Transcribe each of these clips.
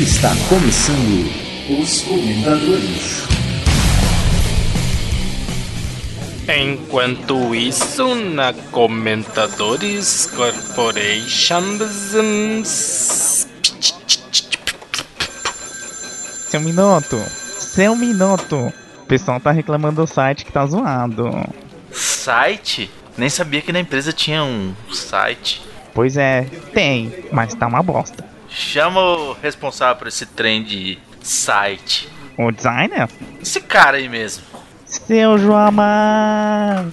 Está começando os comentadores. Enquanto isso, na Comentadores Corporation. Seu minuto, seu minuto. O pessoal tá reclamando do site que tá zoado. Site? Nem sabia que na empresa tinha um site. Pois é, tem, mas tá uma bosta. Chama o responsável por esse trem de site. O designer? Esse cara aí mesmo. Seu Joamar!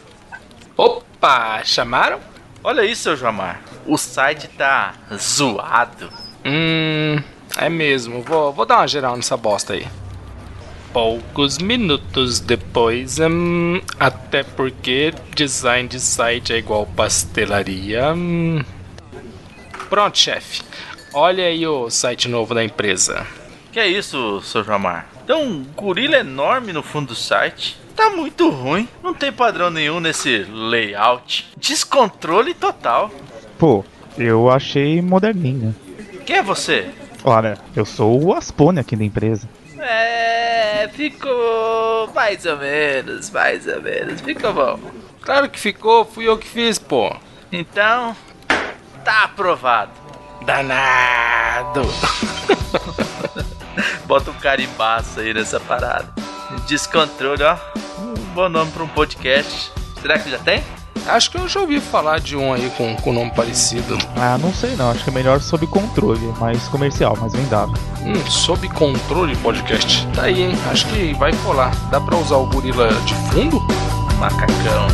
Opa, chamaram? Olha isso, seu Joamar. O site tá zoado. Hum, é mesmo. Vou, vou dar uma geral nessa bosta aí. Poucos minutos depois, hum, até porque design de site é igual pastelaria. Hum. Pronto, chefe. Olha aí o site novo da empresa. Que é isso, seu Joamar? Tem um gorila enorme no fundo do site. Tá muito ruim. Não tem padrão nenhum nesse layout. Descontrole total. Pô, eu achei moderninho. Quem é você? Olha, eu sou o Aspone aqui da empresa. É, ficou mais ou menos, mais ou menos. Ficou bom. Claro que ficou, fui eu que fiz, pô. Então, tá aprovado. Danado. Bota um carimbaço aí nessa parada. Descontrole, ó. Um bom nome pra um podcast. Será que já tem? Acho que eu já ouvi falar de um aí com, com nome parecido. Ah, não sei não, acho que é melhor sob controle, mais comercial, mais vendável. Hum, sob controle podcast. Tá aí, hein? Acho que vai colar. Dá pra usar o gorila de fundo? Macacão.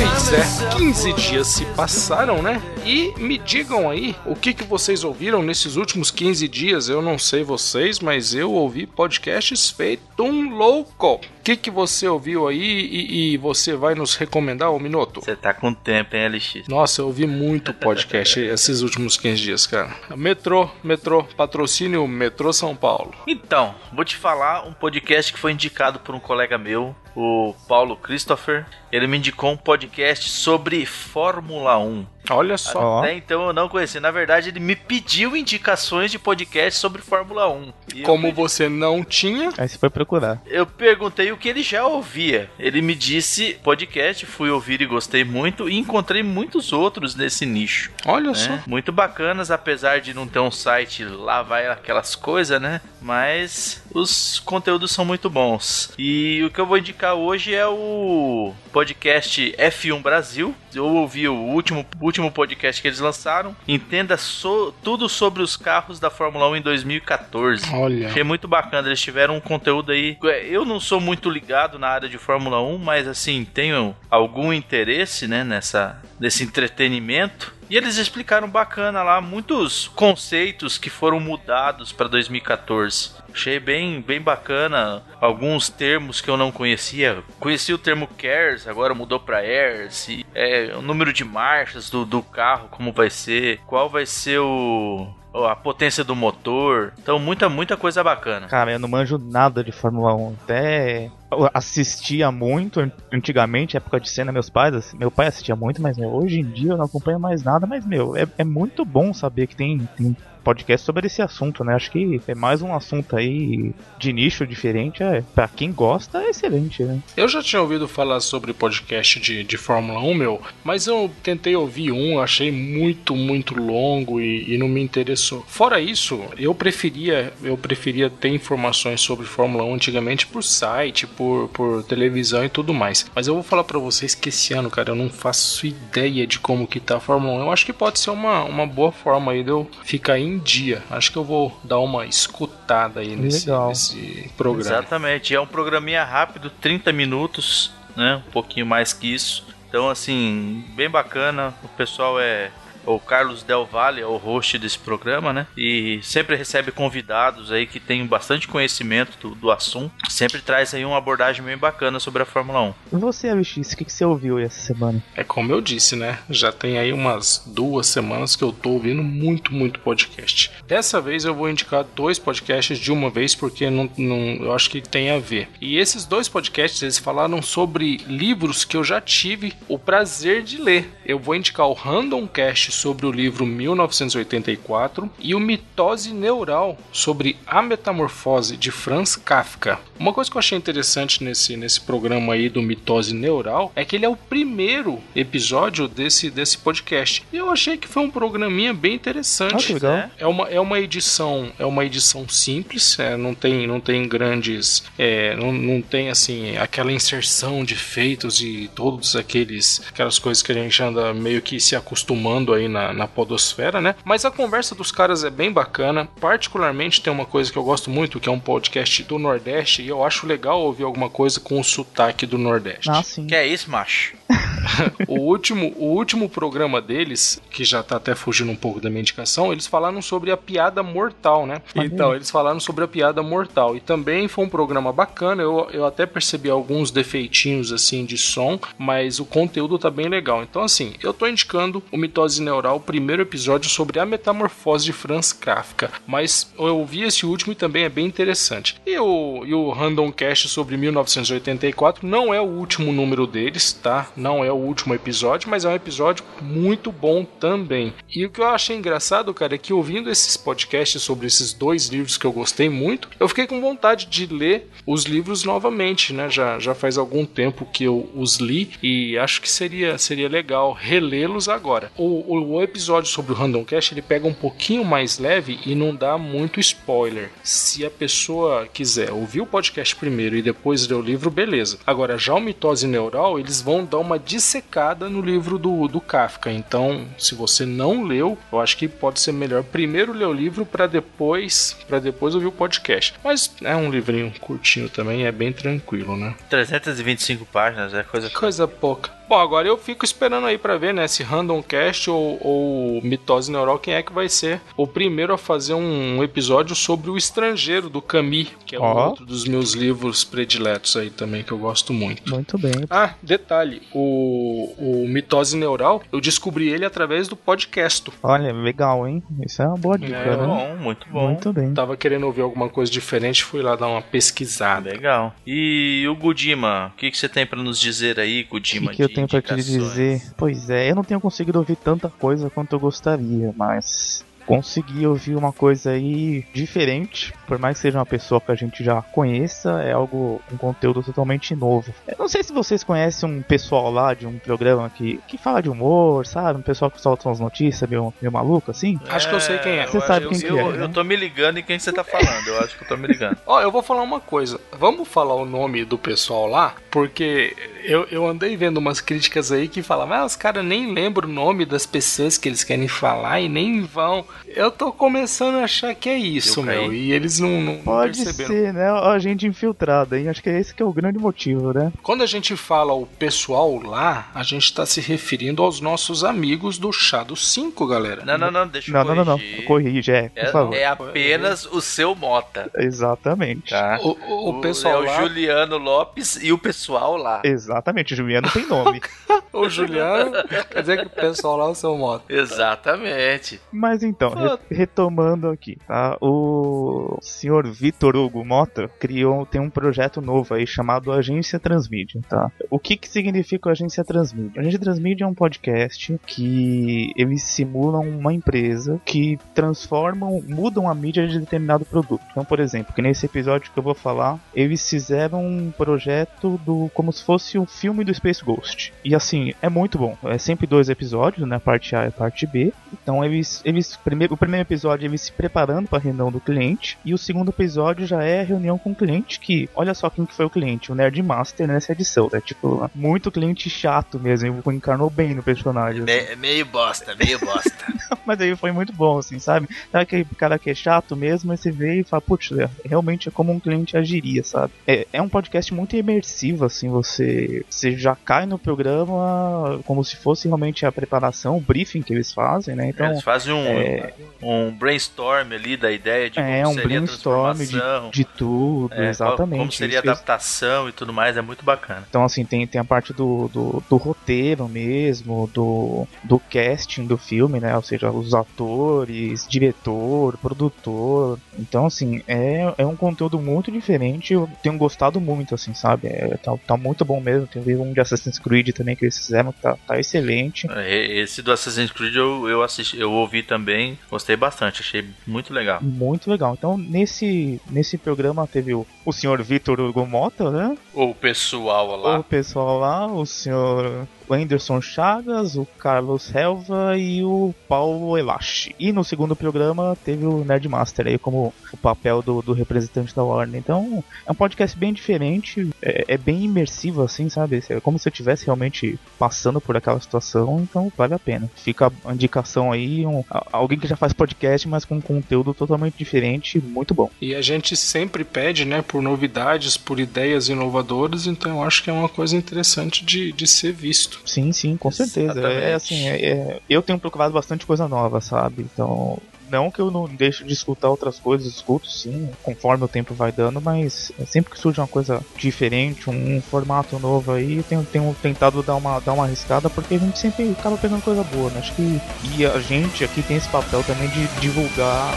Pois é, 15 dias se passaram, né? E me digam aí, o que, que vocês ouviram nesses últimos 15 dias? Eu não sei vocês, mas eu ouvi podcasts feito um louco. O que, que você ouviu aí e, e você vai nos recomendar, ô Minuto? Você tá com tempo, hein, LX? Nossa, eu ouvi muito podcast esses últimos 15 dias, cara. Metrô, metrô, patrocínio Metrô São Paulo. Então, vou te falar um podcast que foi indicado por um colega meu, o Paulo Christopher. Ele me indicou um podcast sobre Fórmula 1. Olha só. Até então eu não conhecia. Na verdade, ele me pediu indicações de podcast sobre Fórmula 1. E eu Como pedi- você não tinha, Aí você foi procurar. Eu perguntei o que ele já ouvia. Ele me disse podcast, fui ouvir e gostei muito e encontrei muitos outros nesse nicho. olha né? só. Muito bacanas, apesar de não ter um site lá vai aquelas coisas, né? Mas os conteúdos são muito bons. E o que eu vou indicar hoje é o podcast F1 Brasil. Eu ouvi o último, último podcast que eles lançaram. Entenda so- tudo sobre os carros da Fórmula 1 em 2014. Olha. Achei muito bacana, eles tiveram um conteúdo aí. Eu não sou muito ligado na área de Fórmula 1, mas assim, tenho algum interesse, né, nessa nesse entretenimento. E eles explicaram bacana lá muitos conceitos que foram mudados para 2014. Achei bem, bem bacana alguns termos que eu não conhecia. Conheci o termo CARES, agora mudou para AIRS. É, o número de marchas do, do carro, como vai ser, qual vai ser o, a potência do motor. Então, muita, muita coisa bacana. Cara, eu não manjo nada de Fórmula 1. Até assistia muito an- antigamente, época de cena, meus pais, assim, meu pai assistia muito, mas meu, hoje em dia eu não acompanho mais nada, mas meu, é, é muito bom saber que tem, tem podcast sobre esse assunto, né? Acho que é mais um assunto aí de nicho diferente, é, pra quem gosta é excelente, né? Eu já tinha ouvido falar sobre podcast de, de Fórmula 1, meu, mas eu tentei ouvir um, achei muito, muito longo e, e não me interessou. Fora isso, eu preferia, eu preferia ter informações sobre Fórmula 1 antigamente por site, por, por televisão e tudo mais. Mas eu vou falar pra vocês que esse ano, cara, eu não faço ideia de como que tá a Fórmula 1. Eu acho que pode ser uma, uma boa forma aí de eu ficar em dia. Acho que eu vou dar uma escutada aí nesse, nesse programa. Exatamente, é um programinha rápido, 30 minutos, né? Um pouquinho mais que isso. Então, assim, bem bacana. O pessoal é. O Carlos Del Valle é o host desse programa, né? E sempre recebe convidados aí que têm bastante conhecimento do, do assunto. Sempre traz aí uma abordagem bem bacana sobre a Fórmula 1. E você, LX, o que, que você ouviu essa semana? É como eu disse, né? Já tem aí umas duas semanas que eu tô ouvindo muito, muito podcast. Dessa vez eu vou indicar dois podcasts de uma vez, porque não, não- eu acho que tem a ver. E esses dois podcasts, eles falaram sobre livros que eu já tive o prazer de ler. Eu vou indicar o Random Cast sobre o livro 1984 e o Mitose Neural sobre a Metamorfose de Franz Kafka. Uma coisa que eu achei interessante nesse, nesse programa aí do Mitose Neural é que ele é o primeiro episódio desse, desse podcast. E eu achei que foi um programinha bem interessante. Ah, legal. Né? É, uma, é uma edição é uma edição simples, é, não, tem, não tem grandes. É, não, não tem assim aquela inserção de efeitos e todos aqueles aquelas coisas que a gente anda meio que se acostumando aí na, na podosfera, né? Mas a conversa dos caras é bem bacana. Particularmente tem uma coisa que eu gosto muito, que é um podcast do Nordeste eu acho legal ouvir alguma coisa com o sotaque do Nordeste. Ah, sim. Que é isso, macho? o, último, o último programa deles, que já tá até fugindo um pouco da minha indicação, eles falaram sobre a piada mortal, né? Então, eles falaram sobre a piada mortal. E também foi um programa bacana. Eu, eu até percebi alguns defeitinhos assim de som, mas o conteúdo tá bem legal. Então, assim, eu tô indicando o Mitose Neural, o primeiro episódio sobre a metamorfose de Franz Kafka. Mas eu ouvi esse último e também é bem interessante. E o, e o Random Cast sobre 1984 não é o último número deles, tá? Não é o último episódio, mas é um episódio muito bom também. E o que eu achei engraçado, cara, é que ouvindo esses podcasts sobre esses dois livros que eu gostei muito, eu fiquei com vontade de ler os livros novamente, né? Já, já faz algum tempo que eu os li e acho que seria, seria legal relê-los agora. O, o, o, episódio sobre o Random Cast ele pega um pouquinho mais leve e não dá muito spoiler. Se a pessoa quiser ouvir o podcast primeiro e depois ler o livro, beleza. Agora, já o Mitose Neural, eles vão dar uma dissecada no livro do, do Kafka. Então, se você não leu, eu acho que pode ser melhor primeiro ler o livro para depois para depois ouvir o podcast. Mas é um livrinho curtinho também, é bem tranquilo, né? 325 páginas, é coisa coisa pouca. Bom, agora eu fico esperando aí para ver, né, se Random Cast ou, ou Mitose Neural, quem é que vai ser o primeiro a fazer um episódio sobre o estrangeiro do Camus, que é oh. um outro dos meus livros prediletos aí também, que eu gosto muito. Muito bem. Ah, detalhe, o, o Mitose Neural, eu descobri ele através do podcast. Olha, legal, hein? Isso é uma boa dica, é, né? Bom, muito bom. Muito bem. Tava querendo ouvir alguma coisa diferente, fui lá dar uma pesquisada. Legal. E o Gudima, o que, que você tem para nos dizer aí, Gudima? Que, que eu tenho para te dizer? Pois é, eu não tenho conseguido ouvir tanta coisa quanto eu gostaria, mas consegui ouvir uma coisa aí diferente, por mais que seja uma pessoa que a gente já conheça, é algo, um conteúdo totalmente novo. Eu não sei se vocês conhecem um pessoal lá de um programa que, que fala de humor, sabe? Um pessoal que solta umas notícias meio, meio maluco, assim. É, acho que eu sei quem é. Você sabe eu, quem eu, que é, né? Eu tô me ligando em quem você tá falando, eu acho que eu tô me ligando. Ó, eu vou falar uma coisa. Vamos falar o nome do pessoal lá, porque eu, eu andei vendo umas críticas aí que falavam, ah, os caras nem lembram o nome das pessoas que eles querem falar e nem vão. Eu tô começando a achar que é isso, meu. E eles não, não Pode perceberam. ser, né? A gente infiltrada, hein? Acho que é esse que é o grande motivo, né? Quando a gente fala o pessoal lá, a gente tá se referindo aos nossos amigos do chá dos 5, galera. Não, não, não, deixa eu Não, não, corrigir. não, não. Corrige, é, por É, favor. é apenas o seu Mota. Exatamente. Tá? O, o, o pessoal é lá, o Juliano Lopes e o pessoal lá. Exatamente, Juliano tem nome. o Juliano, quer dizer que o pessoal lá é o seu moto. Exatamente. Mas então, re- retomando aqui, tá? O senhor Vitor Hugo Mota criou, tem um projeto novo aí chamado Agência Transmídia, tá? O que que significa a Agência Transmídia? A Agência Transmídia é um podcast que eles simulam uma empresa que transformam, mudam a mídia de determinado produto. Então, por exemplo, que nesse episódio que eu vou falar, eles fizeram um projeto do como se fosse um filme do Space Ghost. E assim, é muito bom. É sempre dois episódios, né? Parte A e parte B. Então eles, eles primeiro, o primeiro episódio eles se preparando para a reunião do cliente e o segundo episódio já é a reunião com o cliente que, olha só quem que foi o cliente, o Nerd Master nessa edição, né? Tipo, muito cliente chato mesmo, ele encarnou bem no personagem. Me- meio bosta, meio bosta. Mas aí foi muito bom, assim, sabe? Sabe aquele cara que é chato mesmo, aí você vê e fala, putz, é, realmente é como um cliente agiria, sabe? É, é um podcast muito imersivo, assim, você, você já cai no programa como se fosse realmente a preparação, o briefing que eles fazem, né? Então, Eles fazem um, é. É, um brainstorm ali da ideia de é como um seria a brainstorm transformação. de, de tudo, É, exatamente. Como seria a adaptação e tudo mais, é muito bacana. Então, assim, tem, tem a parte do, do, do roteiro mesmo, do, do casting do filme, né? Ou seja, os atores, diretor, produtor. Então, assim, é, é um conteúdo muito diferente. Eu tenho gostado muito, assim, sabe? É, tá, tá muito bom mesmo. Tem um de Assassin's Creed também que eles fizeram, que tá, tá excelente. É, Esse do Assassin's Creed eu, eu assisti, eu ouvi também, gostei bastante, achei muito legal. Muito legal. Então, nesse, nesse programa teve o, o senhor Vitor Hugo Mota, né? O pessoal lá. O pessoal lá, o senhor Anderson Chagas, o Carlos Helva e o Paulo Elache. E no segundo programa teve o Nerdmaster aí como o papel do, do representante da Warner. Então é um podcast bem diferente, é, é bem imersivo assim, sabe? É como se eu estivesse realmente passando por aquela situação, então vale a pena. Fica a indicação aí, um- alguém que já faz podcast, mas com conteúdo totalmente diferente, muito bom. E a gente sempre pede, né, por novidades, por ideias inovadoras, então eu acho que é uma coisa interessante de, de ser visto. Sim, sim, com certeza. É assim, é- é- eu tenho procurado bastante coisa nova, sabe? Então, não que eu não deixe de escutar outras coisas, escuto sim, conforme o tempo vai dando, mas sempre que surge uma coisa diferente, um, um formato novo aí, eu tenho, tenho tentado dar uma, dar uma arriscada, porque a gente sempre acaba pegando coisa boa, né? Acho que e a gente aqui tem esse papel também de divulgar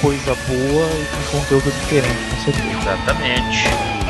coisa boa e com conteúdo diferente, com certeza. Exatamente.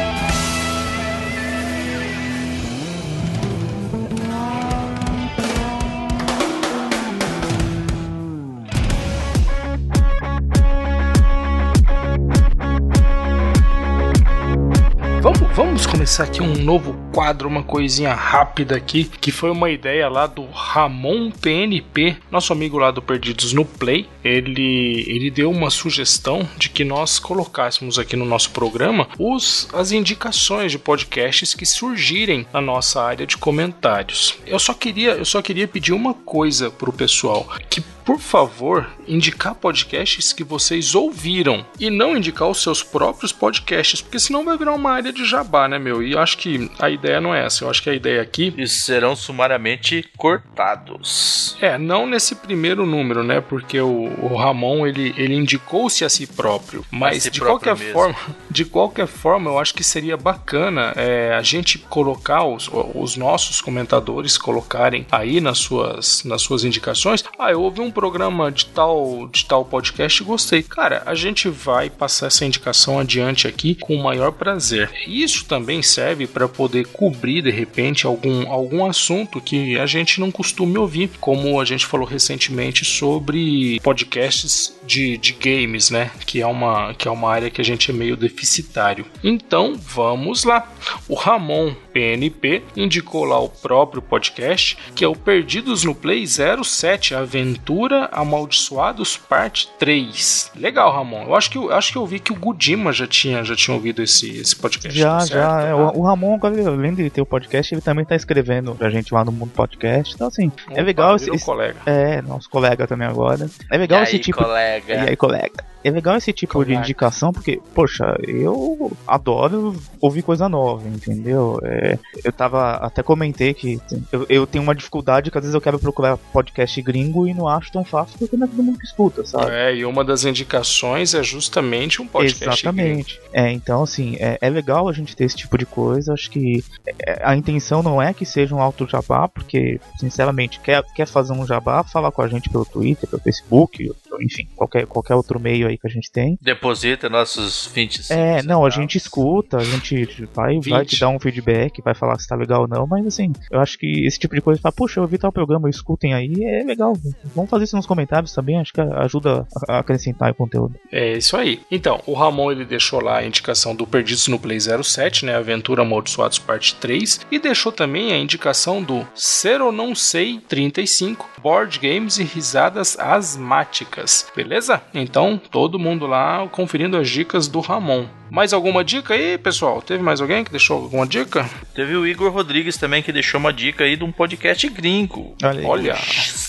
Começar aqui um novo quadro, uma coisinha rápida aqui, que foi uma ideia lá do Ramon PNP, nosso amigo lá do Perdidos no Play. Ele, ele deu uma sugestão de que nós colocássemos aqui no nosso programa os, as indicações de podcasts que surgirem na nossa área de comentários. Eu só queria, eu só queria pedir uma coisa pro pessoal, que por favor, indicar podcasts que vocês ouviram e não indicar os seus próprios podcasts, porque senão vai virar uma área de jabá, né, meu? E eu acho que a ideia não é essa. Eu acho que a ideia aqui E serão sumariamente cortados. é, não nesse primeiro número, né? Porque o, o Ramon ele, ele indicou-se a si próprio. Mas si de próprio qualquer mesmo. forma, de qualquer forma, eu acho que seria bacana é, a gente colocar os, os nossos comentadores colocarem aí nas suas, nas suas indicações. Ah, eu ouvi um programa de tal, de tal podcast gostei. Cara, a gente vai passar essa indicação adiante aqui com o maior prazer. Isso também serve para poder cobrir de repente algum, algum assunto que a gente não costume ouvir, como a gente falou recentemente sobre podcasts de, de games, né? Que é, uma, que é uma área que a gente é meio deficitário. Então vamos lá. O Ramon PNP indicou lá o próprio podcast, que é o Perdidos no Play 07 Aventura Amaldiçoados Parte 3. Legal, Ramon. Eu acho que eu acho que eu vi que o Gudima já tinha já tinha ouvido esse, esse podcast. Já, certo? já. é, o, o Ramon, além de ter o podcast, ele também tá escrevendo pra gente lá no Mundo Podcast. Então, assim, é opa, legal esse, esse- colega. É, nosso colega também agora. É legal e esse aí, tipo. colega? E aí, colega? É legal esse tipo de indicação, porque, poxa, eu adoro ouvir coisa nova, entendeu? É, eu tava. Até comentei que eu, eu tenho uma dificuldade que às vezes eu quero procurar podcast gringo e não acho tão fácil porque não é todo mundo que escuta, sabe? É, e uma das indicações é justamente um podcast. gringo. Exatamente. É, então, assim, é, é legal a gente ter esse tipo de coisa. Acho que é, a intenção não é que seja um alto jabá, porque, sinceramente, quer, quer fazer um jabá, fala com a gente pelo Twitter, pelo Facebook, enfim, qualquer, qualquer outro meio aí que a gente tem. Deposita nossos 25 É, não, a gente escuta, a gente vai, vai 20. te dar um feedback, vai falar se tá legal ou não, mas assim, eu acho que esse tipo de coisa, fala, puxa, eu ouvi tal programa, escutem aí, é legal. Vamos fazer isso nos comentários também, acho que ajuda a acrescentar o conteúdo. É isso aí. Então, o Ramon ele deixou lá a indicação do Perdidos no Play 07, né? Aventura Amaldiçoados Parte 3. E deixou também a indicação do Ser ou Não Sei 35, Board Games e Risadas Asmáticas. Beleza? Então, todo mundo lá conferindo as dicas do Ramon. Mais alguma dica aí, pessoal? Teve mais alguém que deixou alguma dica? Teve o Igor Rodrigues também que deixou uma dica aí de um podcast gringo. Olha aí. Olha.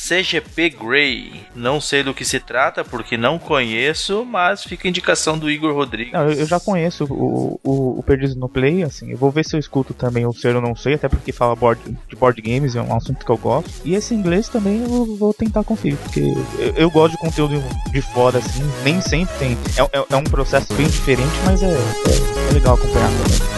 CGP Grey. Não sei do que se trata, porque não conheço, mas fica a indicação do Igor Rodrigues. Não, eu já conheço o, o, o Perdido no Play, assim, eu vou ver se eu escuto também o Ser Eu Não Sei, até porque fala board, de board games, é um assunto que eu gosto. E esse inglês também eu vou tentar conferir, porque eu, eu gosto de conteúdo de fora, assim, nem sempre tem. É, é, é um processo bem diferente, mas é, é, é legal acompanhar também.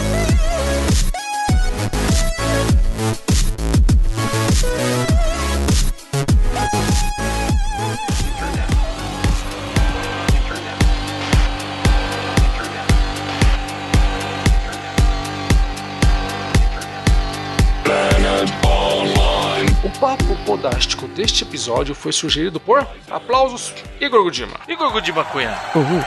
papo podástico deste episódio foi sugerido por aplausos Igor Gudima. Igor Gudima Cunha. Uhul.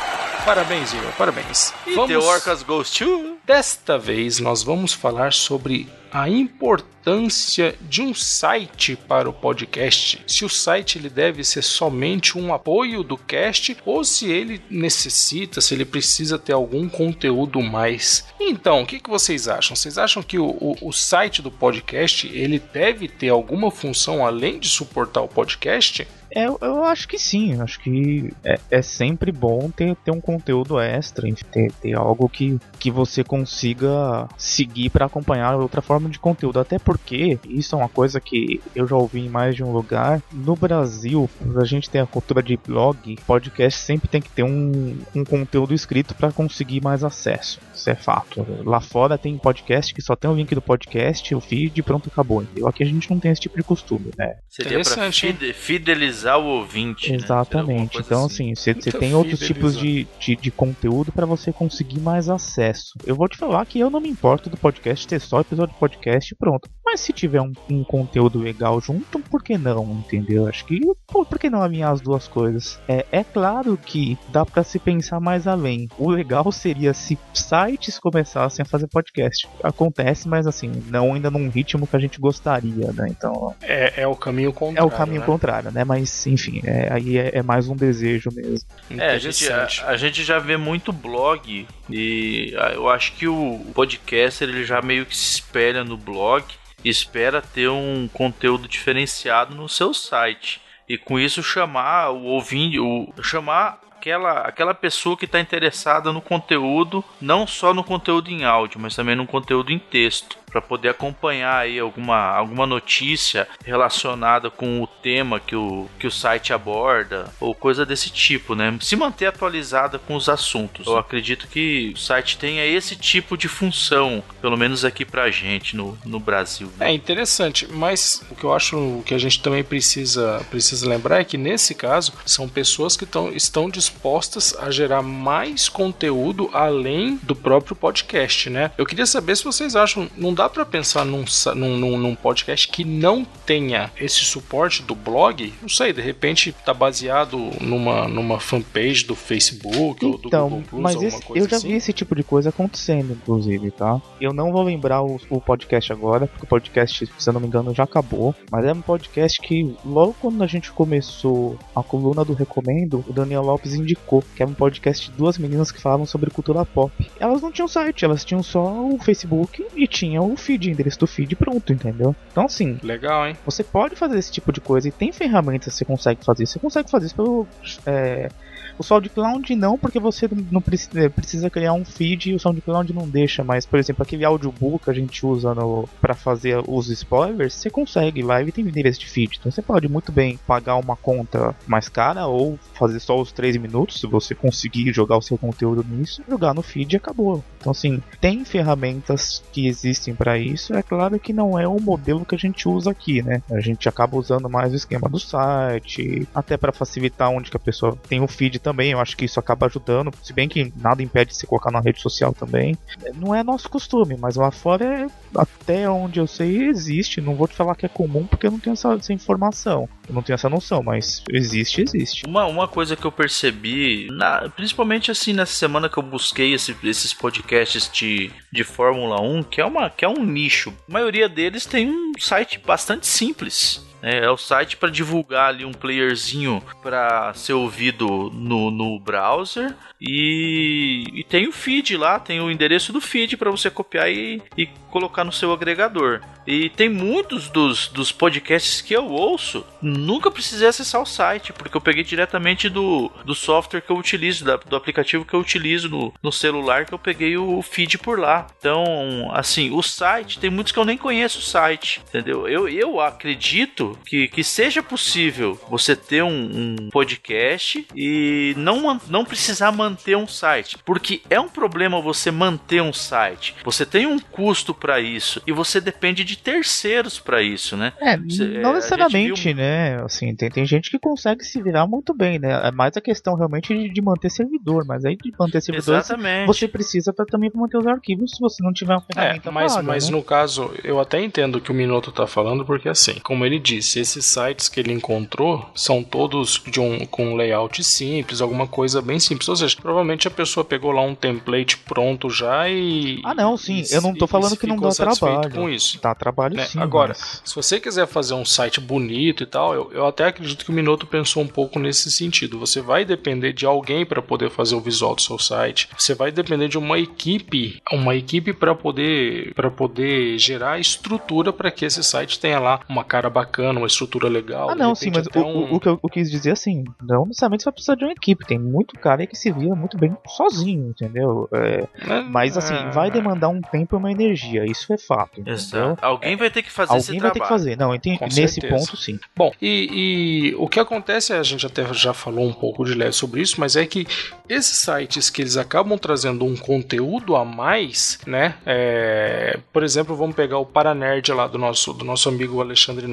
Parabéns, Igor, parabéns. E The Orcas Goes to... Desta vez nós vamos falar sobre a importância de um site para o podcast. Se o site ele deve ser somente um apoio do cast ou se ele necessita, se ele precisa ter algum conteúdo mais. Então, o que, que vocês acham? Vocês acham que o, o, o site do podcast ele deve ter alguma função além de suportar o podcast? É, eu acho que sim, acho que é, é, sempre bom ter, ter um conteúdo extra, ter, ter algo que, que você consiga seguir para acompanhar outra forma de conteúdo. Até porque isso é uma coisa que eu já ouvi em mais de um lugar. No Brasil, a gente tem a cultura de blog, podcast sempre tem que ter um, um conteúdo escrito para conseguir mais acesso. Isso é fato. Lá fora tem podcast que só tem o link do podcast, o feed e pronto, acabou. Entendeu? Aqui a gente não tem esse tipo de costume, né? Seria pra fidelizar o ouvinte. Né? Exatamente. Né? Então, assim, você assim, tem outros tipos de, de, de conteúdo para você conseguir mais acesso. Eu vou te falar que eu não me importo do podcast ter só episódio de podcast e pronto. Mas se tiver um, um, conteúdo legal junto, por que não? Entendeu? Acho que pô, por que não alinhar as duas coisas? É, é claro que dá para se pensar mais além. O legal seria se sites começassem a fazer podcast. Acontece, mas assim, não ainda num ritmo que a gente gostaria, né? Então. É, é o caminho contrário. É o caminho né? contrário, né? Mas, enfim, é, aí é, é, mais um desejo mesmo. É, a gente, a, a gente já vê muito blog e ah, eu acho que o podcaster ele já meio que se espelha no blog espera ter um conteúdo diferenciado no seu site. E com isso chamar o ouvinte, o, chamar aquela, aquela pessoa que está interessada no conteúdo, não só no conteúdo em áudio, mas também no conteúdo em texto para poder acompanhar aí alguma, alguma notícia relacionada com o tema que o, que o site aborda ou coisa desse tipo, né? Se manter atualizada com os assuntos. Eu acredito que o site tenha esse tipo de função, pelo menos aqui pra gente no, no Brasil. Né? É interessante, mas o que eu acho que a gente também precisa, precisa lembrar é que nesse caso são pessoas que tão, estão dispostas a gerar mais conteúdo além do próprio podcast, né? Eu queria saber se vocês acham, não dá dá para pensar num, num, num, podcast que não tenha esse suporte do blog? Não sei, de repente tá baseado numa, numa fanpage do Facebook então, ou do então, Google Plus, mas esse, eu já assim? vi esse tipo de coisa acontecendo, inclusive, tá? Eu não vou lembrar o, o, podcast agora, porque o podcast, se eu não me engano, já acabou. Mas é um podcast que logo quando a gente começou a coluna do Recomendo, o Daniel Lopes indicou que era um podcast de duas meninas que falavam sobre cultura pop. Elas não tinham site, elas tinham só o Facebook e tinham o feed, endereço do feed pronto, entendeu? Então assim. Legal, hein? Você pode fazer esse tipo de coisa e tem ferramentas que você consegue fazer. Você consegue fazer isso pelo. É, o SoundCloud não, porque você não precisa, precisa criar um feed e o SoundCloud não deixa, mas, por exemplo, aquele audiobook que a gente usa para fazer os spoilers, você consegue lá e tem endereço de feed. Então você pode muito bem pagar uma conta mais cara ou fazer só os 3 minutos, se você conseguir jogar o seu conteúdo nisso, jogar no feed e acabou. Então, assim, tem ferramentas que existem para isso. É claro que não é o modelo que a gente usa aqui, né? A gente acaba usando mais o esquema do site, até para facilitar onde que a pessoa tem o feed também. Eu acho que isso acaba ajudando, se bem que nada impede de se colocar na rede social também. Não é nosso costume, mas lá fora, é, até onde eu sei, existe. Não vou te falar que é comum porque eu não tenho essa, essa informação. Eu não tenho essa noção, mas existe, existe. Uma, uma coisa que eu percebi, na, principalmente assim nessa semana que eu busquei esse, esses podcasts de, de Fórmula 1, que é, uma, que é um nicho. A maioria deles tem um site bastante simples É, é o site para divulgar ali um playerzinho para ser ouvido no, no browser e, e, tem o feed lá, tem o endereço do feed para você copiar e, e, colocar no seu agregador. E tem muitos dos, dos podcasts que eu ouço, nunca precisei acessar o site, porque eu peguei diretamente do, do software que eu utilizo, da, do aplicativo que eu utilizo no, no celular, que eu peguei o feed por lá. Então, assim, o site, tem muitos que eu nem conheço o site, entendeu? Eu, eu acredito que, que seja possível você ter um, um podcast e não, não precisar manter um site, porque é um problema você manter um site. Você tem um custo para isso e você depende de terceiros para isso, né? É, você, não é, necessariamente, viu... né? Assim, tem, tem gente que consegue se virar muito bem, né? É mais a questão realmente de, de manter servidor, mas aí de manter servidor Exatamente. você precisa pra, também manter os arquivos se você não tiver uma é, ferramenta é, mas, paga, mas né? no caso, eu até entendo o que o Minuto tá falando, porque assim, como ele disse, esses sites que ele encontrou são todos de um, com um layout simples, alguma coisa bem simples, ou seja, provavelmente a pessoa pegou lá um template pronto já e. Ah, não, sim. E, eu não tô falando que não dá trabalho. com isso. Dá trabalho né? sim. Agora, mas... se você quiser fazer um site bonito e tal, eu, eu até acredito que o Minuto pensou um pouco nesse sentido. Você vai depender de alguém para poder fazer o visual do seu site. Você vai depender de uma equipe, uma equipe para poder para poder gerar estrutura para que esse site tenha lá uma cara bacana, uma estrutura legal. Ah, não, sim, mas o, um... o, que eu, eu, quis dizer assim, não necessariamente você vai precisar de uma equipe. Tem muito cara que se vira muito bem sozinho, entendeu? É, mas assim, vai demandar um tempo e uma energia, isso é fato. Exato. Alguém vai ter que fazer Alguém vai ter que fazer, não, entendi, nesse certeza. ponto sim. Bom, e, e, o que acontece, a gente até já falou um pouco de leve sobre isso, mas é que esses sites que eles acabam trazendo um conteúdo a mais, né? É, por exemplo, vamos pegar o Paranerd lá do nosso, do nosso amigo Alexandre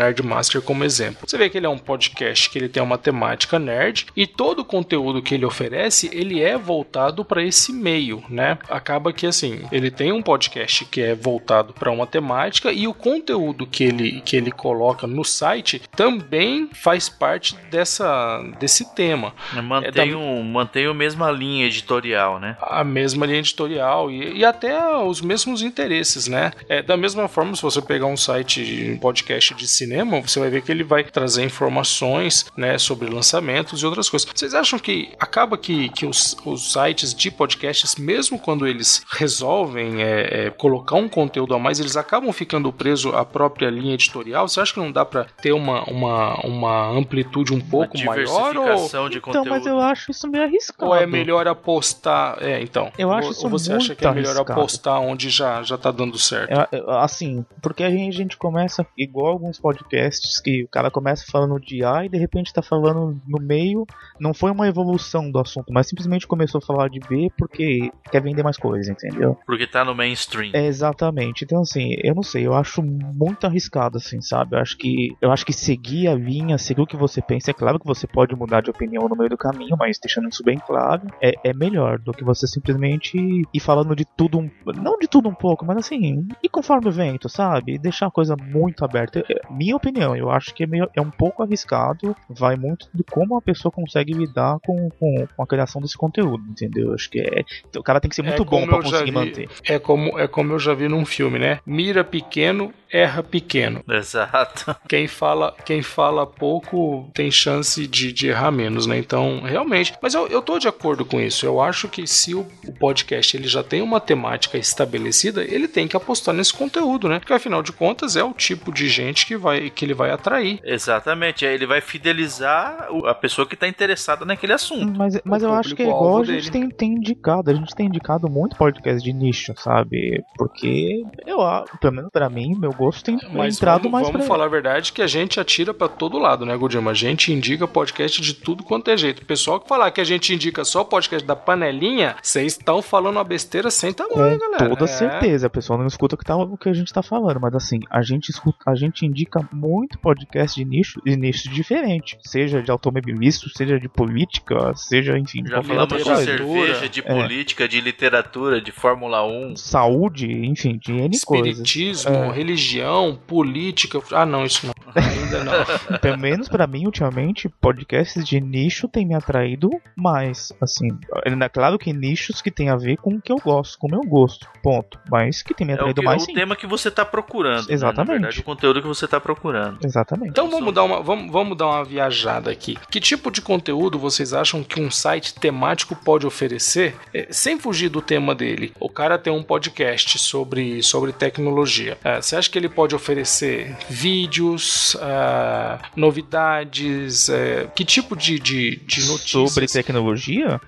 Como exemplo. Você vê que ele é um podcast que ele tem uma temática nerd e todo o conteúdo que ele oferece, ele é voltado voltado para esse meio, né? Acaba que assim, ele tem um podcast que é voltado para uma temática e o conteúdo que ele, que ele coloca no site também faz parte dessa desse tema. Mantém, é da, um, mantém a mesma linha editorial, né? A mesma linha editorial e, e até os mesmos interesses, né? É, da mesma forma, se você pegar um site, um podcast de cinema, você vai ver que ele vai trazer informações, né, sobre lançamentos e outras coisas. Vocês acham que acaba que, que os, os sites de podcasts, mesmo quando eles resolvem é, é, colocar um conteúdo a mais, eles acabam ficando presos à própria linha editorial. Você acha que não dá para ter uma, uma, uma amplitude um pouco uma maior? Ou... De então, mas eu acho isso meio arriscado. Ou é melhor apostar? É, então. Eu acho isso ou você muito acha que é melhor arriscado. apostar onde já, já tá dando certo? É, assim, porque a gente, a gente começa igual alguns podcasts que o cara começa falando de A e de repente tá falando no meio. Não foi uma evolução do assunto, mas simplesmente começou a falar de B porque quer vender mais coisas, entendeu? Porque tá no mainstream. É, exatamente. Então, assim, eu não sei, eu acho muito arriscado, assim, sabe? Eu acho que eu acho que seguir a linha, seguir o que você pensa, é claro que você pode mudar de opinião no meio do caminho, mas deixando isso bem claro, é, é melhor do que você simplesmente ir falando de tudo um. Não de tudo um pouco, mas assim, e conforme o vento, sabe? Deixar a coisa muito aberta. É, minha opinião, eu acho que é, meio, é um pouco arriscado, vai muito de como a pessoa consegue lidar com, com, com a criação desse conteúdo, entendeu? Acho que é. O cara tem que ser muito é bom para conseguir vi, manter. É como, é como eu já vi num filme, né? Mira pequeno, erra pequeno. Exato. Quem fala, quem fala pouco tem chance de, de errar menos, né? Então, realmente. Mas eu, eu tô de acordo com isso. Eu acho que se o, o podcast ele já tem uma temática estabelecida, ele tem que apostar nesse conteúdo, né? Porque afinal de contas é o tipo de gente que, vai, que ele vai atrair. Exatamente. Ele vai fidelizar a pessoa que tá interessada naquele assunto. Mas, mas eu acho que é igual a gente tem, tem indicado. A gente tem indicado muito podcast de nicho, sabe? Porque eu, pelo menos pra mim, meu gosto tem Mas entrado vamos, mais vamos pra falar a verdade que a gente atira para todo lado, né, Godima? A gente indica podcast de tudo quanto é jeito. O pessoal que falar que a gente indica só podcast da panelinha, vocês estão falando uma besteira sem tamanho, Com galera. toda é. certeza. A pessoa não escuta o que, tá, o que a gente tá falando, mas assim, a gente escuta, a gente indica muito podcast de nicho, de nicho diferente. Seja de automobilismo, seja de política, seja, enfim, Já falamos de cerveja, de é. política, de literatura, de Fórmula 1. Saúde, enfim, de N Espiritismo, coisas. religião religião, política. Ah, não, isso não. Ainda não. Pelo menos pra mim, ultimamente, podcasts de nicho têm me atraído mais. Assim, é claro que nichos que tem a ver com o que eu gosto, com o meu gosto. Ponto. Mas que tem me É o, atraído que- mais o sim. tema que você tá procurando. né? Exatamente. Na verdade, o conteúdo que você tá procurando. Exatamente. Então vamos dar, uma, vamos, vamos dar uma viajada aqui. Que tipo de conteúdo vocês acham que um site temático pode oferecer? É, sem fugir do tema dele. O cara tem um podcast sobre, sobre tecnologia. É, você acha que ele pode oferecer vídeos, ah, novidades? é, que tipo de, de, de notícias? Sobre tecnologia,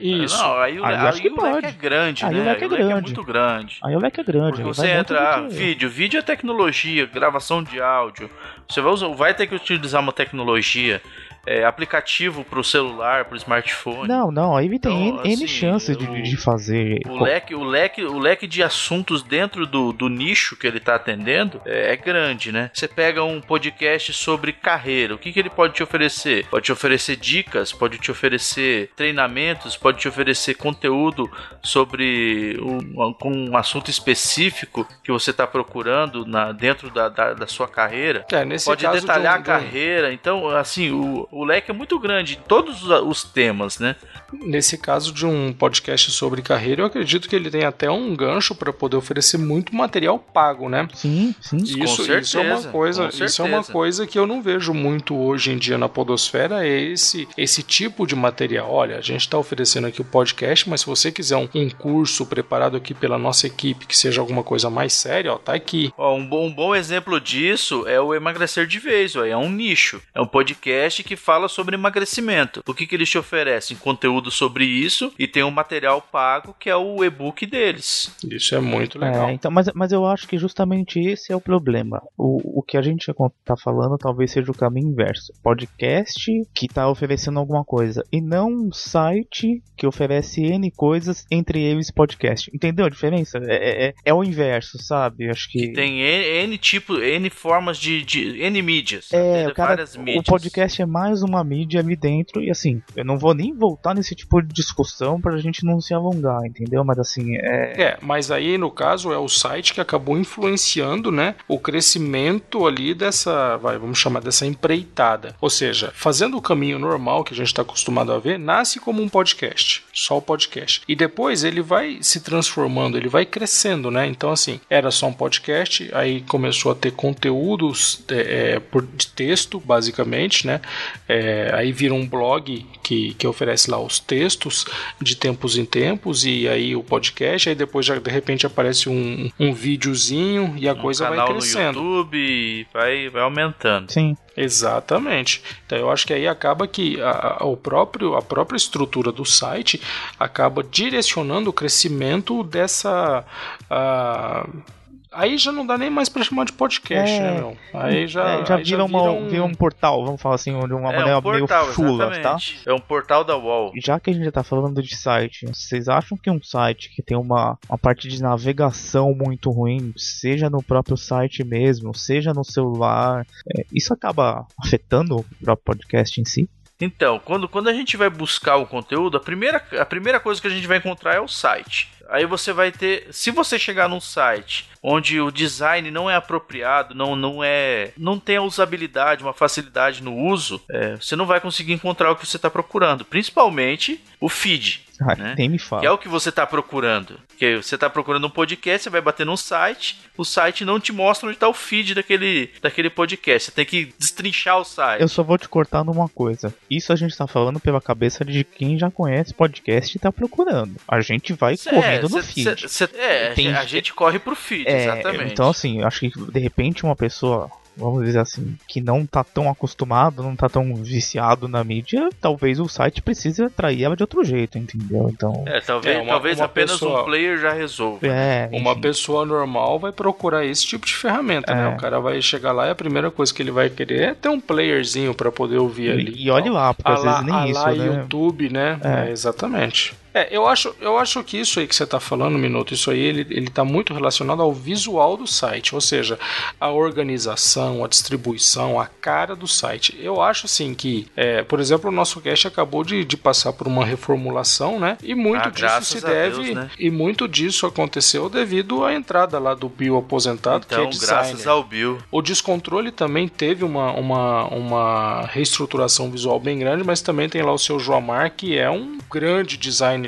Isso. Não, aí o, Aí eu aí acho que o leque pode. é grande, Aí né? o leque é grande. muito grande. aí o leque é grande. Porque você entra, ah, vídeo, vídeo é tecnologia, gravação de áudio. Você vai, usar- vai ter que utilizar uma tecnologia, é, aplicativo para o celular, para o smartphone. Não, não, aí tem Então, N, N assim, chances de, de fazer. O leque, o, leque, o leque de assuntos dentro do, do nicho que ele está atendendo é, é grande, né? Você pega um podcast sobre carreira, o que, que ele pode te oferecer? Pode te oferecer dicas, pode te oferecer treinamentos, pode te oferecer conteúdo sobre um, com um assunto específico que você está procurando na, dentro da, da, da sua carreira. É, nesse Pode caso detalhar de um- a carreira. Então, assim, o, o leque é muito grande em todos os, temas, né? Nesse caso de um podcast sobre carreira, eu acredito que ele tem até um gancho para poder oferecer muito material pago, né? Sim, sim. Isso, Com isso é uma certeza, coisa, isso é uma certeza. coisa que eu não vejo muito hoje em dia na podosfera, é esse esse tipo de material. Olha, a gente está oferecendo aqui o podcast, mas se você quiser um, um curso preparado aqui pela nossa equipe que seja alguma coisa mais séria, ó, tá aqui. Ó, um, bom, um bom exemplo disso é o Emagrecer de Vez, ó, é um nicho. É um podcast que fala sobre emagrecimento. O que, que eles te oferecem? Conteúdo sobre isso e tem um material pago que é o e-book deles. Isso é muito legal. É, então, mas, mas eu acho que justamente esse é o problema. O, o que a gente tá falando talvez seja o caminho inverso. Podcast que tá oferecendo alguma coisa e não um site que oferece N coisas, entre eles podcast. Entendeu a diferença? É, é, é o inverso, sabe? Acho que. Tem N, N tipo, N formas de, de N mídias. É, o, cara, várias o mídias. podcast é mais uma mídia ali dentro e assim, eu não vou nem voltar nesse tipo de discussão pra gente não se alongar, entendeu? Mas assim, é, É, mas aí no caso é o site que acabou influenciando, né, o crescimento ali dessa, vai, vamos chamar dessa empreitada. Ou seja, fazendo o caminho normal que a gente está acostumado a ver, nasce como um podcast, só o podcast. E depois ele vai se transformando, ele vai crescendo, né? Então assim, era só um podcast, aí começou a ter conteúdos é, é, de texto, basicamente, né? É, aí vira um blog que, que oferece lá os textos de tempos em tempos e aí o podcast, aí depois já de repente aparece um, um videozinho e a um coisa vai canal crescendo. no YouTube vai, vai aumentando. sim. Exatamente. Então eu acho que aí acaba que a, a- o próprio, a própria estrutura do site acaba direcionando o crescimento dessa. ah, aí já não dá nem mais pra chamar de podcast, É. né, meu? Aí já, É, já aí vira, uma, um- vira um portal, vamos falar assim, de uma é maneira um portal, meio chula, tá? É um portal da UOL. Já que a gente já tá falando de site, vocês acham que um site que tem uma, uma parte de navegação muito ruim, seja no próprio site mesmo, seja no celular, é, isso acaba afetando o próprio podcast em si? Então, quando, quando a gente vai buscar o conteúdo, a primeira, a primeira coisa que a gente vai encontrar é o site. Aí você vai ter. Se você chegar num site onde o design não é apropriado, não, não é. não tem a usabilidade, uma facilidade no uso, é, você não vai conseguir encontrar o que você está procurando. Principalmente o feed. Ah, Né? Nem me Que é fala. o que você está procurando. Que você está procurando um podcast, você vai bater num site, o site não te mostra onde está o feed daquele, daquele podcast. Você tem que destrinchar o site. Eu só vou te cortar numa coisa. Isso a gente tá falando pela cabeça de quem já conhece podcast e tá procurando. A gente vai correndo no cê- feed. cê- cê- é, Tem- a gente corre pro feed, É, exatamente. Então, assim, eu acho que de repente uma pessoa, vamos dizer assim, que não tá tão acostumado, não tá tão viciado na mídia, talvez o site precise atrair ela de outro jeito, entendeu? Então. é, talvez, É, uma- talvez uma apenas pessoa- um player já resolva. É, Uma pessoa normal vai procurar esse tipo de ferramenta, né? É. O cara vai chegar lá e a primeira coisa que ele vai querer é ter um playerzinho pra poder ouvir ali. E olhe lá, porque a às lá, vezes nem a isso, lá né? YouTube, né? É. É, exatamente. É, eu acho, eu acho que isso aí que você está falando, Minuto, isso aí ele, ele tá muito relacionado ao visual do site, ou seja, a organização, a distribuição, a cara do site. Eu acho assim que, é, por exemplo, o nosso cast acabou de, de passar por uma reformulação, né? E muito Ah, disso se deve. Deus, né? E muito disso aconteceu devido à entrada lá do Bill aposentado, que é Então, designer. graças ao Bill. O Descontrole também teve uma, uma, uma reestruturação visual bem grande, mas também tem lá o seu Joamar, que é um grande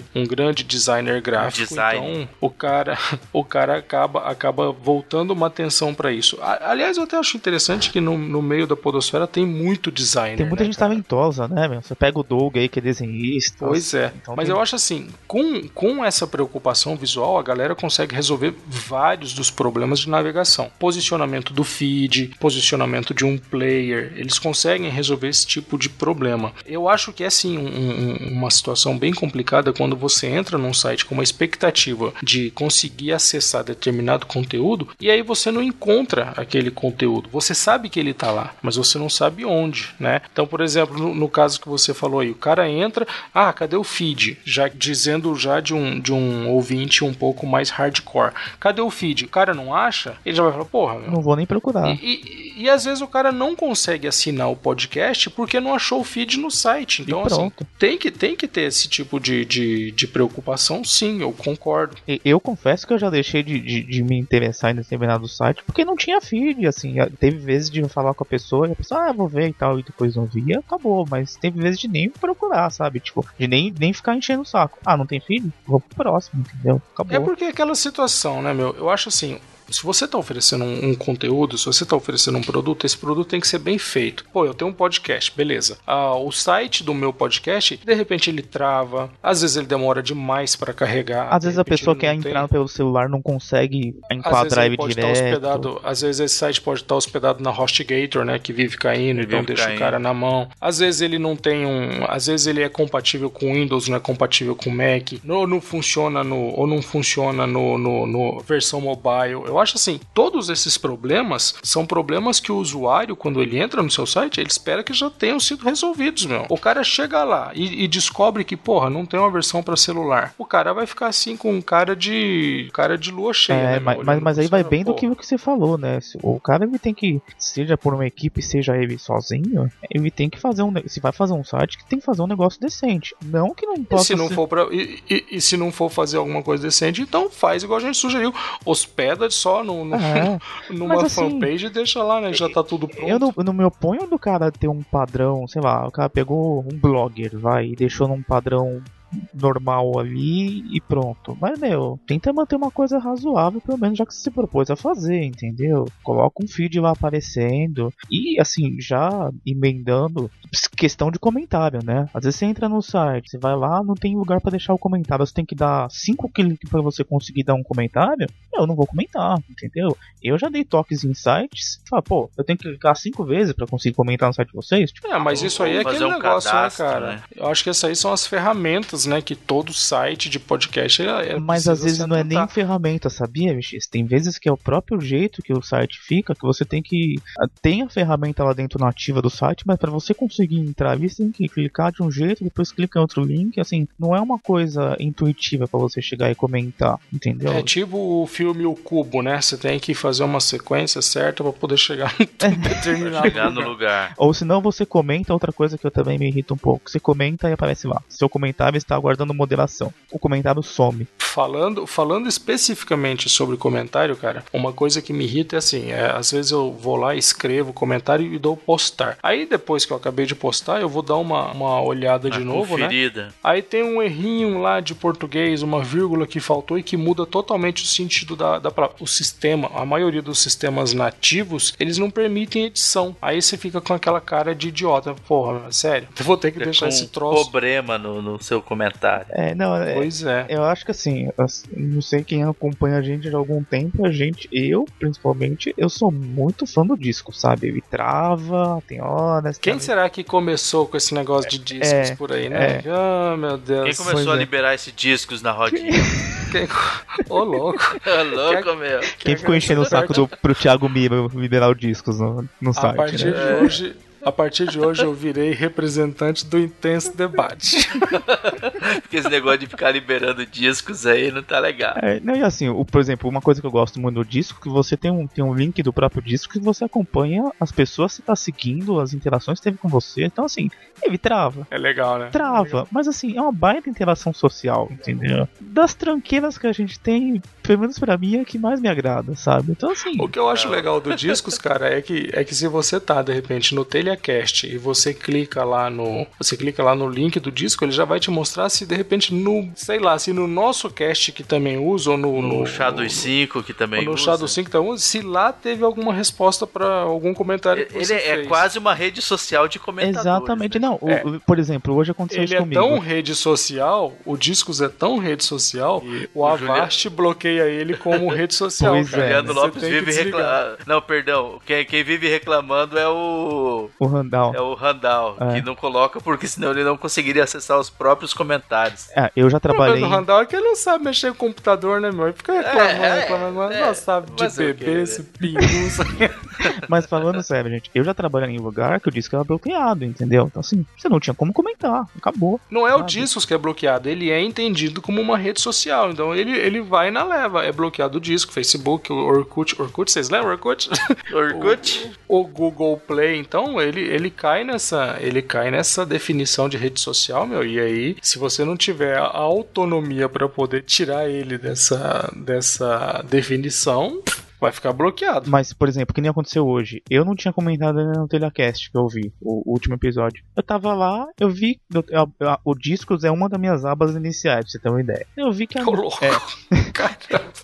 design, um grande designer gráfico. Design. Então o cara, o cara acaba, acaba voltando uma atenção para isso. Aliás, eu até acho interessante que no, no meio da podosfera tem muito designer. Tem muita né, gente cara? talentosa, né, meu? Você pega o Doug aí, que é desenhista. Pois é, Então mas tem- eu acho assim, com, com essa preocupação visual, a galera consegue resolver vários dos problemas de navegação. Posicionamento do feed, posicionamento de um player, eles conseguem resolver esse tipo de problema. Eu acho que é sim um- um- uma situação bem complicada quando você entra num site com uma expectativa de conseguir acessar determinado conteúdo e aí você não encontra aquele conteúdo. Você sabe que ele está lá, mas você não sabe onde, né? Então, por exemplo, no, no caso que você falou aí, o cara entra, ah, cadê o feed? Já dizendo já de um, de um ouvinte um pouco mais hardcore. Cadê o feed? O cara não acha? Ele já vai falar, porra, meu, Não vou nem procurar. e, e- e às vezes o cara não consegue assinar o podcast porque não achou o feed no site. Então, assim, tem que, tem que ter esse tipo de, de, de preocupação, sim, eu concordo. Eu confesso que eu já deixei de, de, de me interessar em determinado site porque não tinha feed, assim. Teve vezes de falar com a pessoa e a pessoa, ah, vou ver e tal, e depois não via, acabou. Mas teve vezes de nem procurar, sabe? Tipo, de nem, nem ficar enchendo o saco. Ah, não tem feed? Vou pro próximo, entendeu? Acabou. É porque é aquela situação, né, meu? Eu acho assim. Se você está oferecendo um, um conteúdo, se você está oferecendo um produto, esse produto tem que ser bem feito. Pô, eu tenho um podcast, beleza. Ah, o site do meu podcast, de repente ele trava, às vezes ele demora demais para carregar. Às vezes a pessoa ele quer não tem- entrar pelo celular, não consegue enquadrar ele ele estar direto. hospedado, às vezes esse site pode estar hospedado na HostGator, né, que vive caindo, então vive deixa caindo. o cara na mão. Às vezes ele não tem um, às vezes ele é compatível com Windows, não é compatível com Mac, ou não funciona no, ou não funciona no, no, no versão mobile. Eu acho assim, todos esses problemas são problemas que o usuário, quando ele entra no seu site, ele espera que já tenham sido resolvidos, meu. O cara chega lá e, e descobre que, porra, não tem uma versão para celular. O cara vai ficar assim com um cara de cara de lua cheia, É, né, mas, mas, mas aí vai céu, bem do pô. que, o que você falou, né? O cara ele tem que, seja por uma equipe, seja ele sozinho, ele tem que fazer um. Se vai fazer um site, que tem que fazer um negócio decente. Não que não E possa se não ser- for pra, e, e- e se não for fazer alguma coisa decente, então faz igual a gente sugeriu. Hospeda só no, no- É, numa mas assim, fanpage e deixa lá, né? Já tá tudo pronto. eu não, eu não me oponho do cara ter um padrão, sei lá, o cara pegou um blogger, vai, e deixou num padrão normal ali e pronto. Mas, meu, tenta manter uma coisa razoável, pelo menos já que você se propôs a fazer, entendeu? Coloca um feed lá aparecendo. E, assim, já emendando questão de comentário, né? Às vezes você entra no site, você vai lá, não tem lugar pra deixar o comentário, você tem que dar cinco cliques pra você conseguir dar um comentário. Eu não vou comentar, entendeu? Eu já dei toques em sites, fala, pô, eu tenho que clicar cinco vezes pra conseguir comentar no site de vocês? Tipo, É, mas isso aí é aquele um negócio, cadastro, né, cara? né? Eu acho que essas aí são as ferramentas, né? Que todo site de podcast é, é- Mas às vezes se não é nem ferramenta, sabia, MX? Tem vezes que é o próprio jeito que o site fica, que você tem que. ah, Tem a ferramenta lá dentro nativa do site, mas para você conseguir entrar ali, você tem que clicar de um jeito, depois clica em outro link. Assim, não é uma coisa intuitiva para você chegar e comentar, entendeu? É tipo o filme O Cubo, né? Você tem que fazer uma sequência certa pra poder chegar em Pra determinado chegar no lugar. lugar. Ou senão você comenta outra coisa que eu também me irrita um pouco. Você comenta e aparece lá. Seu comentário está aguardando moderação. O comentário some. Falando, falando especificamente sobre comentário, cara, uma coisa que me irrita é assim: é, às vezes eu vou lá, escrevo comentário e dou postar. Aí depois que eu acabei de postar, eu vou dar uma, uma olhada de novo, né? conferida. Aí tem um errinho lá de português, uma vírgula que faltou e que muda totalmente o sentido da, da palavra. O sistema, a maioria dos sistemas nativos, eles não permitem edição. Aí você fica com aquela cara de idiota. Porra, sério, eu vou ter que Fica deixar com esse troço. problema no, no seu comentário. É, não, é, Pois é. Eu acho que assim, as- não sei quem acompanha a gente há algum tempo, a gente, eu principalmente, eu sou muito fã do disco, sabe? Ele trava, tem horas. Quem será que começou com esse negócio de discos É, por aí, né? Ah, meu Deus. Quem começou pois a é. liberar esses discos na rodinha? Quem- Ô, louco. É louco, meu. Quem ficou enchendo o saco do, pro Thiago Mira liberar os discos no, no A site, partir né? de hoje. A partir de hoje eu virei representante do intenso debate. Porque esse negócio de ficar liberando discos aí não tá legal. É, não, e assim, o, por exemplo, uma coisa que eu gosto muito do disco, que você tem um, tem um link do próprio disco que você acompanha as pessoas que tá seguindo, as interações que teve com você. Então, assim, ele trava. É legal, né? Trava, mas assim, é uma baita interação social, entendeu? Das tranqueiras que a gente tem, pelo menos pra mim, é a que mais me agrada, sabe? Então, assim. O que eu acho legal do Discos, cara, é que, é que se você tá, de repente, no Telecast e você clica lá no. Você clica lá no link do disco, ele já vai te mostrar se de repente no. Sei lá, se no nosso cast que também usa, ou no. No, Shadow 5 que também ou no usa. Shadow 5 também usa, se lá teve alguma resposta pra algum comentário que Ele você é fez. quase uma rede social de comentadores. Exatamente, né? não. O- É. por exemplo, hoje aconteceu Ele isso é comigo. tão rede social, o Discos é tão rede social, o o Avast bloqueia ele como rede social. Pois cara. é. Juliano Lopes vive reclamando. Não, perdão. Quem, quem vive reclamando é o. O Randall. É o Randall, É. que não coloca porque senão ele não conseguiria acessar os próprios comentários. É, eu já O problema trabalhei. do Randall é que ele não sabe mexer com o computador, né, meu? Ele fica reclamando, É, reclamando, mas é, não sabe de bebê, né? esse pinguça. Mas falando sério, gente, eu já trabalhei em lugar que o disco era bloqueado, entendeu? Então, assim, você não tinha como comentar, acabou. Não é o Sabe? Discos que é bloqueado, ele é entendido como uma rede social. Então ele, ele vai na leva. É bloqueado o disco, Facebook, o Orkut. Orkut, vocês lembram Orkut? Orkut? o Google Play, então ele, ele cai nessa ele cai nessa definição de rede social, meu. E aí, se você não tiver a autonomia para poder tirar ele dessa dessa definição, vai ficar bloqueado. Mas, por exemplo, que nem aconteceu hoje. Eu não tinha comentado ainda no Telecast que eu vi, o, o último episódio. Eu tava lá, eu vi. eu- eu- eu- o Discos é uma das minhas abas iniciais, pra você ter uma ideia. Eu vi que a. É, Cara,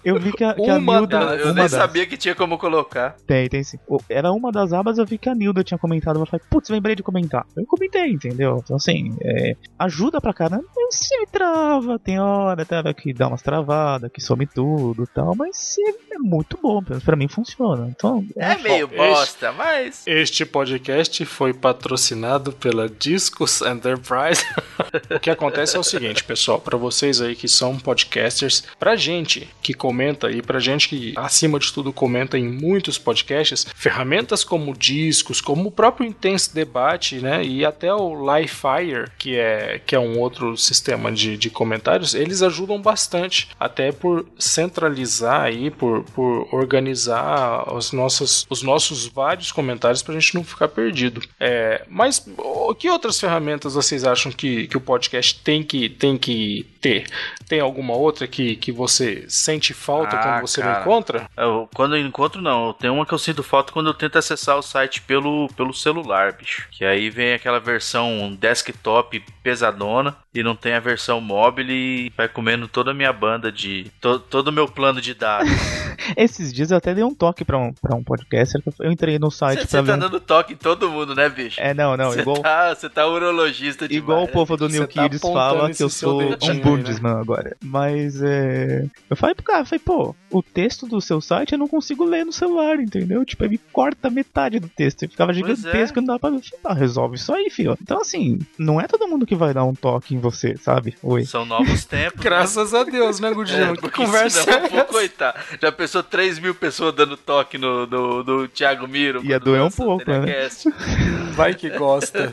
eu vi que a, que a Nilda. Eu, eu nem das- sabia que tinha como colocar. Tem, tem sim. Era uma das abas, eu vi que a Nilda tinha comentado. Eu falei, putz, lembrei de comentar. Eu comentei, entendeu? Então, assim, é, ajuda pra caramba. Mas sempre trava, tem hora, trava que dá umas travadas, que some tudo e tal. Mas sempre é muito bom, menos pra mim funciona. Então, É meio Bom, bosta, mas. Este podcast foi patrocinado pela Discos Enterprise. o que acontece é o seguinte, pessoal, para vocês aí que são podcasters, pra gente que comenta aí, pra gente que acima de tudo comenta em muitos podcasts, ferramentas como Discos, como o próprio Intense Debate, né, e até o Livefire, que é que é um outro sistema de, de comentários, eles ajudam bastante, até por centralizar aí, por, por organizar os nossos, os nossos vários comentários pra gente não ficar perdido. É, mas que outras ferramentas vocês acham que, que o podcast tem que, tem que ter? Tem alguma outra que, que você sente falta Ah, quando você não cara. encontra? Eu, quando eu encontro, não. Tem uma que eu sinto falta quando eu tento acessar o site pelo, pelo celular, bicho. Que aí vem aquela versão desktop pesadona e não tem a versão móvel e vai comendo toda a minha banda de. to- todo o meu plano de dados. esses dias eu até dei um toque pra um, pra um podcaster. que eu- entrei no site Você pra tá ver. um- dando toque em todo mundo, né, bicho? É, não, não, Você igual. tá, você tá urologista demais. Igual o povo do New tá Kids fala que eu sou um aí, Bundesman agora. Mas é. Eu falei pro cara, falei, pô, o texto do seu site eu não consigo ler no celular, entendeu? Tipo, ele corta metade do texto. Ele ficava gigantesco, é. não dá pra ver. Ah, resolve isso aí, filho. Então, assim, não é todo mundo que vai dar um toque em você, sabe? Oi. São novos tempos. Graças a Deus, né, Gudinho? É, conversa é pô, coitado. Já pensou 3 mil pessoas dando toque no, no, no Thiago Miro? Ia doer um pouco, né? Vai que gosta.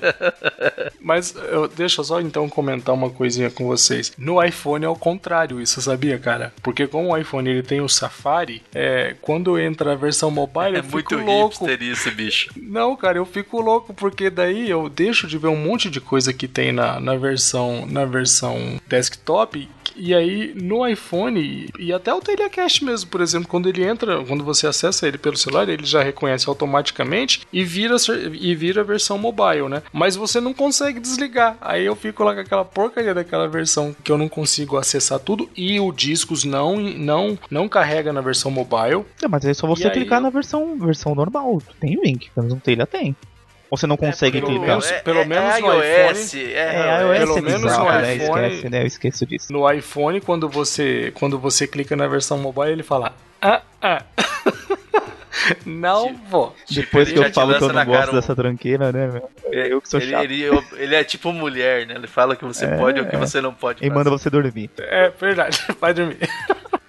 Mas eu, deixa eu só então comentar uma coisinha com vocês. No iPhone é o contrário, isso sabia, cara? Porque como o iPhone ele tem o Safari, é, quando entra a versão mobile É eu muito fico louco. hipster isso, bicho. Não, cara, eu fico louco porque daí eu deixo de ver um monte de coisa que tem na, na versão na versão desktop e aí no iPhone e até o Telecast mesmo, por exemplo, quando ele entra, quando você acessa ele pelo celular, ele já reconhece automaticamente e vira e vira a versão mobile, né? Mas você não consegue desligar. Aí eu fico lá com aquela porcaria daquela versão que eu não consigo acessar tudo e o discos não não não carrega na versão mobile. Não, mas é só você E clicar na versão, versão normal. Tem link, pelo menos no telha tem. Ou você não consegue pelo clicar? menos- pelo menos no iOS, É, é, iOS pelo é menos bizarro, no né? iPhone- Esquece, né? Eu esqueço disso. No iPhone, quando você, quando você clica na versão mobile, ele fala: Ah, ah. não vou. Depois ele que eu falo que eu não gosto um- dessa tranqueira, né, meu? É eu que sou Ele, chato. ele, ele é tipo mulher, né? Ele fala o que você É, pode ou o que você não pode E fazer. manda você dormir. É verdade, vai dormir.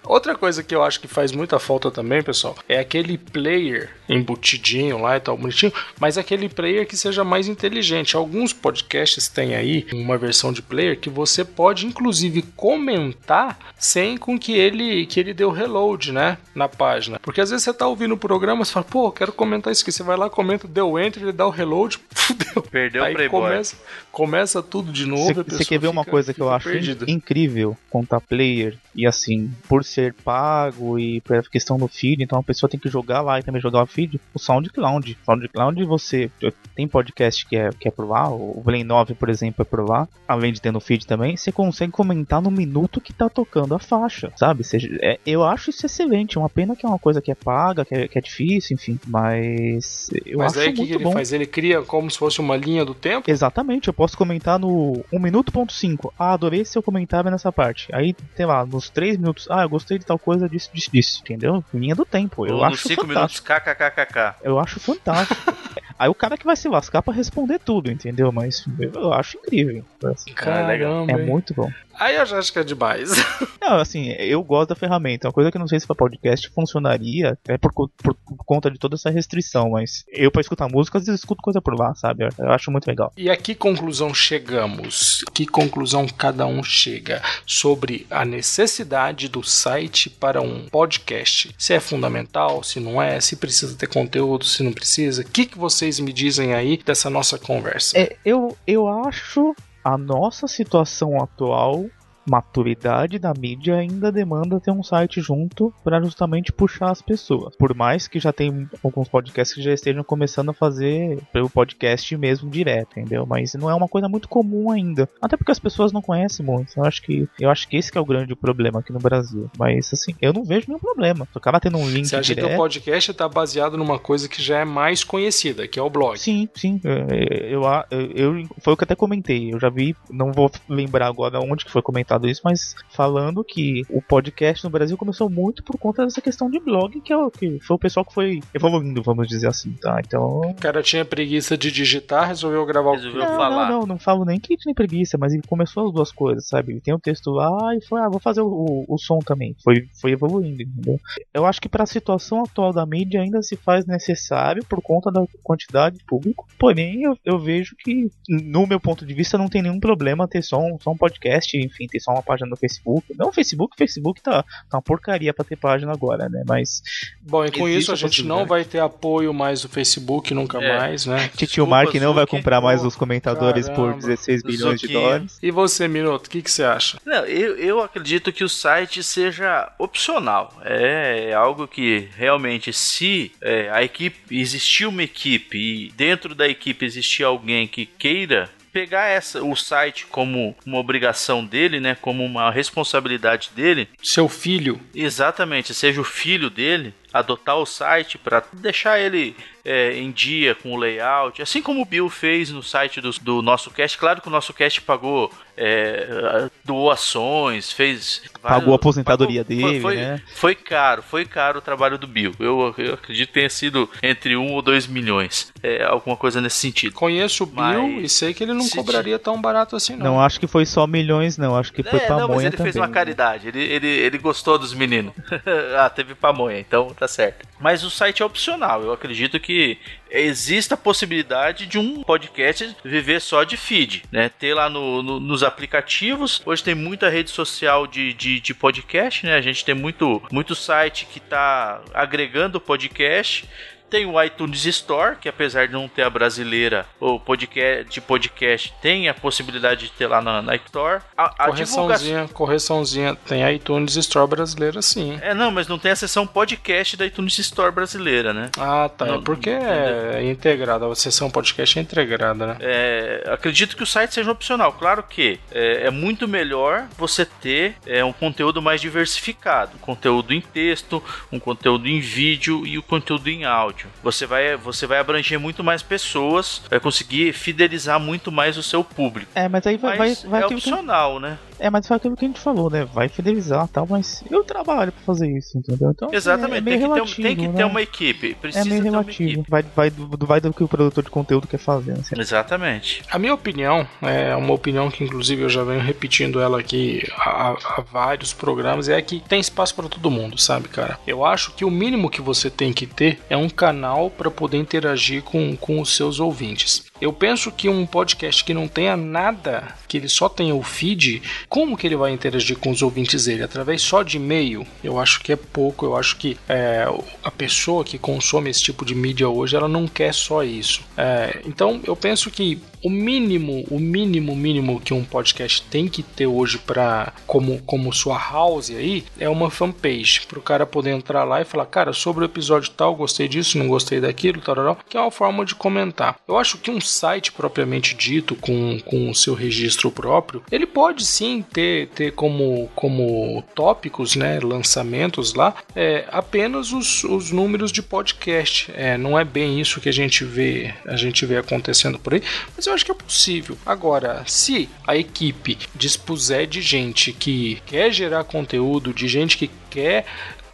Outra coisa que eu acho que faz muita falta também, pessoal, é aquele player embutidinho lá e tal, bonitinho, mas aquele player que seja mais inteligente. Alguns podcasts têm aí uma versão de player que você pode inclusive comentar sem com que ele que ele dê o reload, né, na página. Porque às vezes você tá ouvindo o programa, você fala, pô, quero comentar isso aqui, você vai lá, comenta, deu enter, ele dá o reload, fudeu. Perdeu aí o Playboy. Começa, começa tudo de novo. Você quer ver uma fica- coisa que eu acho perdida. incrível contar player e assim, por ser pago e pela questão do feed, então a pessoa tem que jogar lá e também jogar o feed, o SoundCloud. SoundCloud você tem podcast que é, que é por lá, o Blame 9, por exemplo, é por lá, além de ter no feed também, você consegue comentar no minuto que tá tocando a faixa, sabe? É, eu acho isso excelente, uma pena que é uma coisa que é paga, que é, que é difícil, enfim, mas eu Mas acho aí muito que ele bom. faz? Ele cria como se fosse uma linha do tempo? Exatamente, eu posso comentar no 1 minuto ponto 5. Ah, adorei seu comentário nessa parte. Aí, sei lá, nos 3 minutos, ah, eu gostei de tal coisa disso, disso, disso. Entendeu? Linha do tempo. Eu Ou acho 5 minutos, fantástico. kkkk. Eu acho fantástico. Aí o cara que vai se lascar pra responder tudo, entendeu? Mas eu acho incrível. Assim, legal. Caramba, É muito bom. Aí eu já acho que é demais. Não, assim, eu gosto da ferramenta. É uma coisa que eu não sei se pra podcast funcionaria, é por, co- por conta de toda essa restrição, mas eu pra escutar música, às vezes escuto coisa por lá, sabe? Eu, acho muito legal. E a que conclusão chegamos? Que conclusão cada um chega sobre a necessidade do site para um podcast? Se é fundamental, se não é, se precisa ter conteúdo, se não precisa. O que, que vocês me dizem aí dessa nossa conversa? É, eu, eu acho a nossa situação atual, maturidade da mídia, ainda demanda ter um site junto para justamente puxar as pessoas. Por mais que já tem alguns podcasts que já estejam começando a fazer pelo podcast mesmo direto, entendeu? Mas não é uma coisa muito comum ainda. Até porque as pessoas não conhecem muito. Eu acho que, eu acho que esse que é o grande problema aqui no Brasil. Mas assim, eu não vejo nenhum problema. Se o cara tendo um link Você acha que o direto. podcast está baseado numa coisa que já é mais conhecida, que é o blog? Sim, sim. é, Eu, eu, eu- foi o que eu até comentei. Eu já vi, não vou lembrar agora onde que foi comentado isso, mas falando que o podcast no Brasil começou muito por conta dessa questão de blog, que, é o, que foi o pessoal que foi evoluindo, vamos dizer assim, tá? Então. O cara tinha preguiça de digitar, resolveu gravar o Resolveu Não, falar. não, não, não falo nem que tinha preguiça, mas ele começou as duas coisas, sabe? Ele tem o texto lá e foi, ah, vou fazer o, o, o som também. Foi, foi evoluindo, entendeu? Eu acho que para a situação atual da mídia ainda se faz necessário por conta da quantidade de público. Porém, eu, eu vejo que, no meu ponto de vista, não tem nenhum problema ter só um, só um podcast, enfim, ter só uma página no Facebook. Não, Facebook, Facebook tá, tá uma porcaria pra ter página agora, né? Mas Bom, e com isso a a gente não vai ter apoio mais do Facebook nunca É. mais, né? Titio Mark não vai comprar mais os comentadores por caramba. 16 bilhões de dólares. E você, Minuto, o que, que você acha? Não, eu, eu acredito que o site seja opcional. É, algo que realmente, se é, a equipe existir uma equipe e dentro da equipe existir alguém que queira pegar essa, o site como uma obrigação dele, né, como uma responsabilidade dele, Seu filho. exatamente, seja o filho dele, adotar o site para deixar ele é, em dia com o layout, assim como o Bill fez no site do, do nosso cast. Claro que o nosso cast pagou é, doações, fez Pagou a aposentadoria pagou- dele, foi, né? Foi caro, foi caro o trabalho do Bill. Eu, eu acredito que tenha sido entre 1 ou 2 milhões, é, alguma coisa nesse sentido. Conheço o Bill Mas e sei que ele não cobraria tão barato assim, não. Não acho que foi só milhões, não. Acho que foi É, pamonha não, mas ele também. fez uma caridade. Ele, ele, ele gostou dos meninos. ah, teve pamonha, então tá certo. Mas o site é opcional. Eu acredito que existe a possibilidade de um podcast viver só de feed, né? Ter lá no, no- nos aplicativos. Hoje tem muita rede social de, de, de podcast, né? A gente tem muito, muito site que tá agregando podcast. Tem o iTunes Store, que apesar de não ter a brasileira, o podcast de podcast tem a possibilidade de ter lá na, na Store. A, a. Correçãozinha, correçãozinha. Tem a iTunes Store brasileira, sim. É, não, mas não tem a seção podcast da iTunes Store brasileira, né? Ah, tá. Não, é porque é integrada. A sessão podcast é integrada, né? É, acredito que o site seja opcional. Claro que é, é muito melhor você ter é, um conteúdo mais diversificado, um conteúdo em texto, um conteúdo em vídeo e o conteúdo em áudio. Você vai, você vai abranger muito mais pessoas, vai conseguir fidelizar muito mais o seu público. É, mas aí vai, Mas vai, vai é aquilo que- opcional, né? É, mas foi aquilo que a gente falou, né? Vai fidelizar e tal, mas eu trabalho pra fazer isso, entendeu? Então, Exatamente, é, é tem, que relativo, ter, tem que né? ter uma equipe. Precisa É meio ter uma relativo. equipe. Vai, vai, do, vai do que o produtor de conteúdo quer fazer. Assim. Exatamente. A minha opinião, é uma opinião que inclusive eu já venho repetindo ela aqui há, há vários programas, é que tem espaço para todo mundo, sabe, cara? Eu acho que o mínimo que você tem que ter é um canal para poder interagir com, com os seus ouvintes. Eu penso que um podcast que não tenha nada, que ele só tenha o feed, como que ele vai interagir com os ouvintes dele? Através só de e-mail? Eu acho que é pouco. Eu acho que é, a pessoa que consome esse tipo de mídia hoje, ela não quer só isso. É, então, eu penso que o mínimo, o mínimo, mínimo que um podcast tem que ter hoje para como como sua house aí é uma fanpage para o cara poder entrar lá e falar, cara, sobre o episódio tal, gostei disso, não gostei daquilo, tal, tal, que é uma forma de comentar. Eu acho que um site propriamente dito com, com o seu registro próprio, ele pode sim ter, ter como como tópicos, né, lançamentos lá, é, apenas os, os números de podcast. É, não é bem isso que a gente vê a gente vê acontecendo por aí, mas eu acho que é possível. Agora, se a equipe dispuser de gente que quer gerar conteúdo, de gente que quer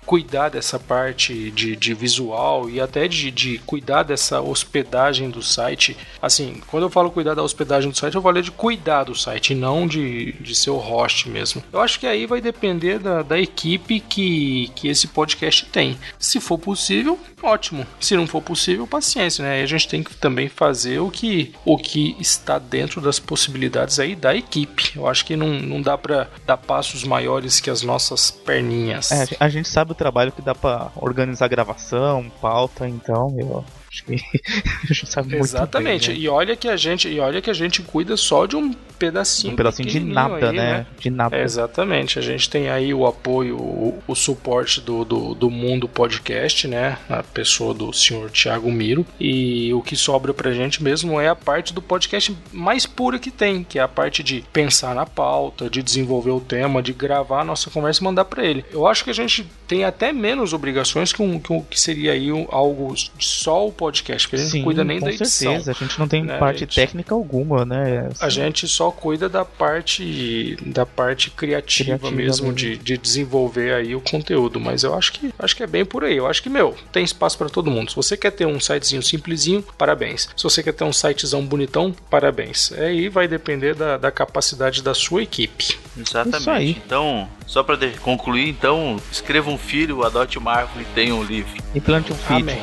cuidar dessa parte de, de visual e até de, de cuidar dessa hospedagem do site. Assim, quando eu falo cuidar da hospedagem do site, eu falo de cuidar do site, não de, de ser o host mesmo. Eu acho que aí vai depender da, da equipe que, que esse podcast tem. Se for possível, ótimo. Se não for possível, paciência, né? A gente tem que também fazer o que, o que está dentro das possibilidades aí da equipe. Eu acho que não, não dá para dar passos maiores que as nossas perninhas. É, a gente sabe trabalho que dá pra organizar gravação, pauta, então eu acho que sabe Exatamente. bem, né? E olha que a gente, e olha que a gente cuida só de um pedacinho, Um pedacinho de nada, aí, né? De nada. É, exatamente. A gente tem aí o apoio, o, o suporte do, do, do Mundo Podcast, né? A pessoa do senhor Thiago Miro. E o que sobra pra gente mesmo é a parte do podcast mais pura que tem, que é a parte de pensar na pauta, de desenvolver o tema, de gravar a nossa conversa e mandar pra ele. Eu acho que a gente tem até menos obrigações que, um, que, um- que seria aí um- algo de só o podcast, porque a gente Sim, não cuida nem com da edição. certeza. A gente não tem né, parte gente? técnica alguma, né? A gente só cuida da parte da parte criativa, Criativa mesmo, mesmo. De, de desenvolver aí o conteúdo, mas eu acho que acho que é bem por aí. Eu acho que meu tem espaço para todo mundo. Se você quer ter um sitezinho simplesinho, parabéns. Se você quer ter um sitezão bonitão, parabéns. Aí vai depender da, da capacidade da sua equipe. Exatamente. Isso aí. Então, só pra de- concluir, então, escreva um filho, adote uma árvore e tenha um livro. Implante um feed. Amém.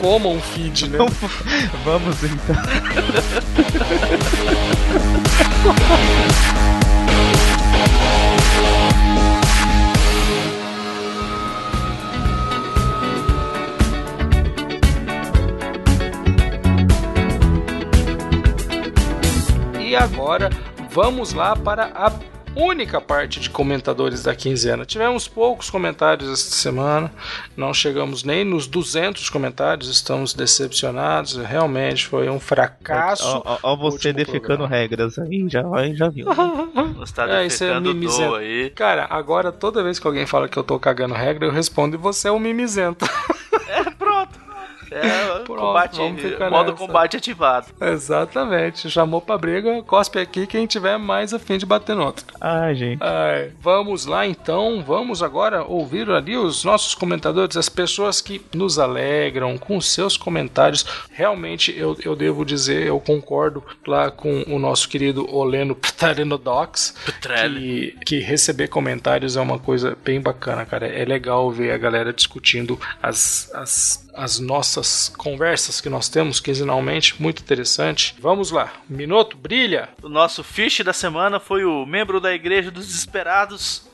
Coma um feed, né? Vamos então. E agora vamos lá para a única parte de comentadores da quinzena. Tivemos poucos comentários esta semana, não chegamos nem nos 200 comentários, estamos decepcionados. Realmente foi um fracasso. Ó, ó, ó você defecando programa. regras aí, já, aí já viu. Você tá É, isso é mimizento. aí. Cara, agora toda vez que alguém fala que eu tô cagando regra, eu respondo e você é um mimizento. É, Pronto, combate, vamos ficar modo nessa. combate ativado. Exatamente. Chamou pra briga, cospe aqui quem tiver mais afim de bater no outro. Ai, gente. Ai, vamos lá então, vamos agora ouvir ali os nossos comentadores, as pessoas que nos alegram com seus comentários. Realmente eu, eu devo dizer, eu concordo lá com o nosso querido Oleno Ptarenodox, que, que receber comentários é uma coisa bem bacana, cara. É legal ver a galera discutindo as, as, as nossas conversas que nós temos quinzenalmente, muito interessante. Vamos lá, Minuto, brilha! O nosso fish da semana foi o membro da Igreja dos Desesperados.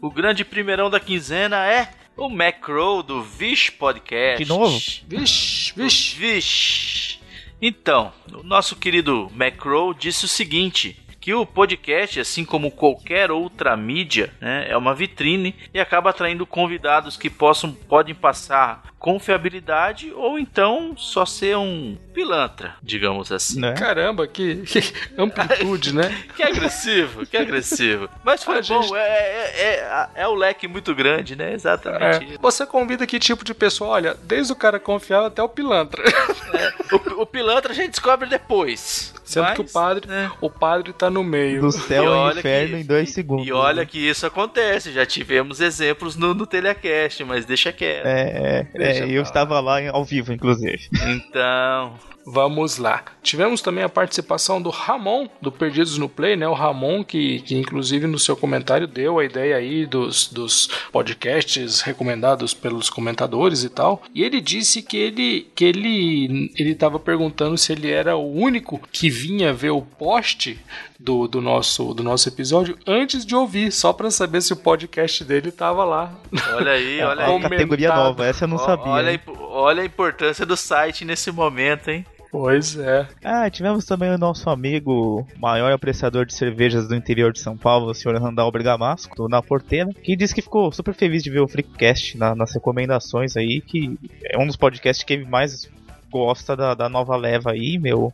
O grande primeirão da quinzena é o Macro do Vish Podcast. De novo? Vixe, vixe. Vish. Então, o nosso querido Macro disse o seguinte. Que o podcast, assim como qualquer outra mídia, né, é uma vitrine e acaba atraindo convidados que possam podem passar confiabilidade ou então só ser um pilantra, digamos assim. Né? Caramba, que, que amplitude, né? que agressivo, que agressivo. Mas foi a bom, gente... é, é, é, é, o leque muito grande, né? Exatamente. É. Você convida que tipo de pessoa? Olha, desde o cara confiável até o pilantra. É, o, o, pilantra a gente descobre depois. Sendo Mas, que o padre, né? o padre tá no meio. Do céu ao inferno que, em dois segundos. E olha que isso acontece, já tivemos exemplos no, no Telecast, mas deixa quieto. É, é, é eu estava lá ao vivo, inclusive. Então, Vamos lá. Tivemos também a participação do Ramon, do Perdidos no Play, né? O Ramon, que, que inclusive no seu comentário deu a ideia aí dos, dos podcasts recomendados pelos comentadores e tal. E ele disse que ele que ele ele estava perguntando se ele era o único que vinha ver o post do, do, nosso, do nosso episódio antes de ouvir, só para saber se o podcast dele tava lá. Olha aí, olha aí. Categoria nova, essa eu não sabia. Olha, olha a importância do site nesse momento, hein? Pois é. Ah, tivemos também o nosso amigo, maior apreciador de cervejas do interior de São Paulo, o senhor Randall Bergamasco, na Porteira, que disse que ficou super feliz de ver o Freakcast na, nas recomendações aí, que é um dos podcasts que ele mais gosta da, da nova leva aí, meu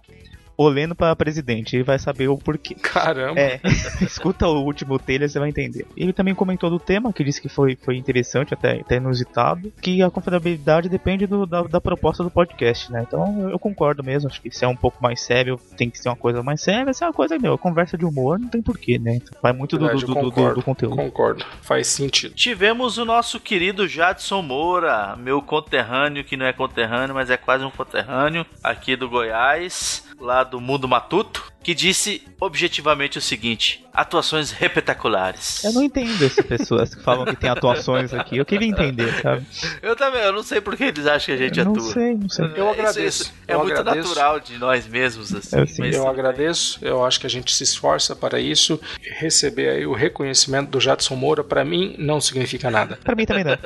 olhando para presidente, ele vai saber o porquê. Caramba! É, escuta o último trailer, você vai entender. Ele também comentou do tema, que disse que foi, foi interessante, até, até inusitado, que a confiabilidade depende do, da, da, proposta do podcast, né? Então eu concordo mesmo, acho que se é um pouco mais sério, tem que ser uma coisa mais séria, se é uma coisa, meu, conversa de humor, não tem porquê, né? Então, vai muito Verdade, do, do, concordo, do, do, conteúdo. Concordo, faz sentido. Tivemos o nosso querido Jadson Moura, meu conterrâneo, que não é conterrâneo, mas é quase um conterrâneo, aqui do Goiás, lá do Mundo Matuto, que disse objetivamente o seguinte: atuações repetaculares. Eu não entendo essas pessoas que falam que tem atuações aqui. Eu queria entender, sabe? Eu também, eu não sei por que eles acham que a gente eu não atua. Não sei, não sei. Eu agradeço. Isso, isso é eu muito agradeço. natural de nós mesmos, assim. Eu, mas... eu agradeço, eu acho que a gente se esforça para isso. Receber aí o reconhecimento do Jadson Moura, para mim, não significa nada. Para mim também não.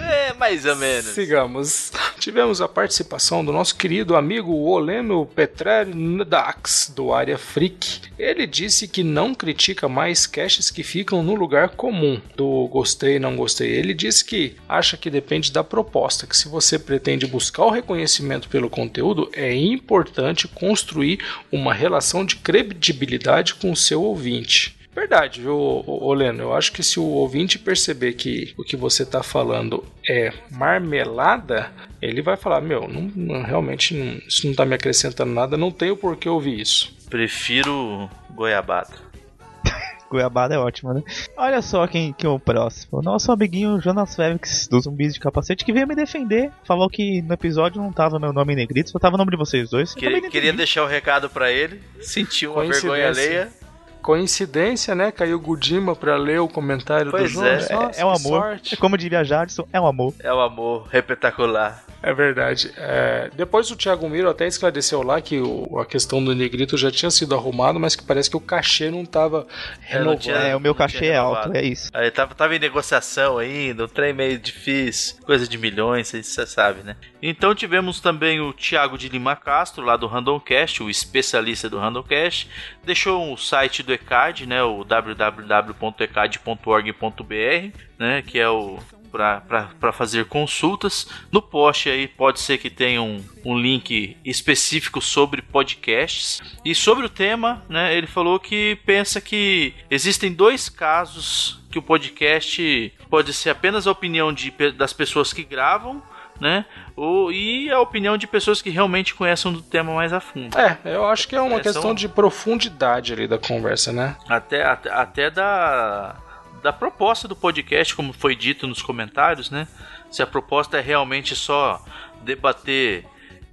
é, mais ou menos. Sigamos. Tivemos a participação do nosso querido amigo Oleno Petrel Dax, do Área Freak. Ele disse que não critica mais caches que ficam no lugar comum do gostei não gostei. Ele disse que acha que depende da proposta, que se você pretende buscar o reconhecimento pelo conteúdo, é importante construir uma relação de credibilidade com o seu ouvinte. Verdade, viu, Oleno? Eu acho que se o ouvinte perceber que o que você está falando é marmelada, ele vai falar: Meu, não, não, realmente não, isso não está me acrescentando nada, não tenho por que ouvir isso. Prefiro goiabada. Goiabada é ótima, né? Olha só quem que é o próximo. Nosso amiguinho Jonas Félix, dos zumbis de capacete, que veio me defender. Falou que no episódio não tava meu nome em negrito, só tava o nome de vocês dois. Queria, queria deixar o um recado para ele. Sentiu uma vergonha alheia coincidência, né? Caiu Gudima pra ler o comentário pois do João. É, Nossa, é, um amor. Sorte. É como diria Jadson, é um amor. É um amor repetacular. É verdade. É, depois o Thiago Miro até esclareceu lá que o, a questão do negrito já tinha sido arrumado, mas que parece que o cachê não estava renovado. Tinha, é, o meu cachê é alto, é isso. Aí tava, tava em negociação ainda, um trem meio difícil, coisa de milhões, você sabe, né? Então tivemos também o Thiago de Lima Castro, lá do Randomcast, o especialista do Randomcast, deixou o site do ECAD, né, o www.ecad.org.br, né, que é o para fazer consultas. No post aí pode ser que tenha um, um link específico sobre podcasts. E sobre o tema, né, ele falou que pensa que existem dois casos que o podcast pode ser apenas a opinião de, das pessoas que gravam né? O, e a opinião de pessoas que realmente conhecem do tema mais a fundo. É, eu acho que é uma é, questão são... de profundidade ali da conversa, né? Até, até, até da, da proposta do podcast, como foi dito nos comentários, né? Se a proposta é realmente só debater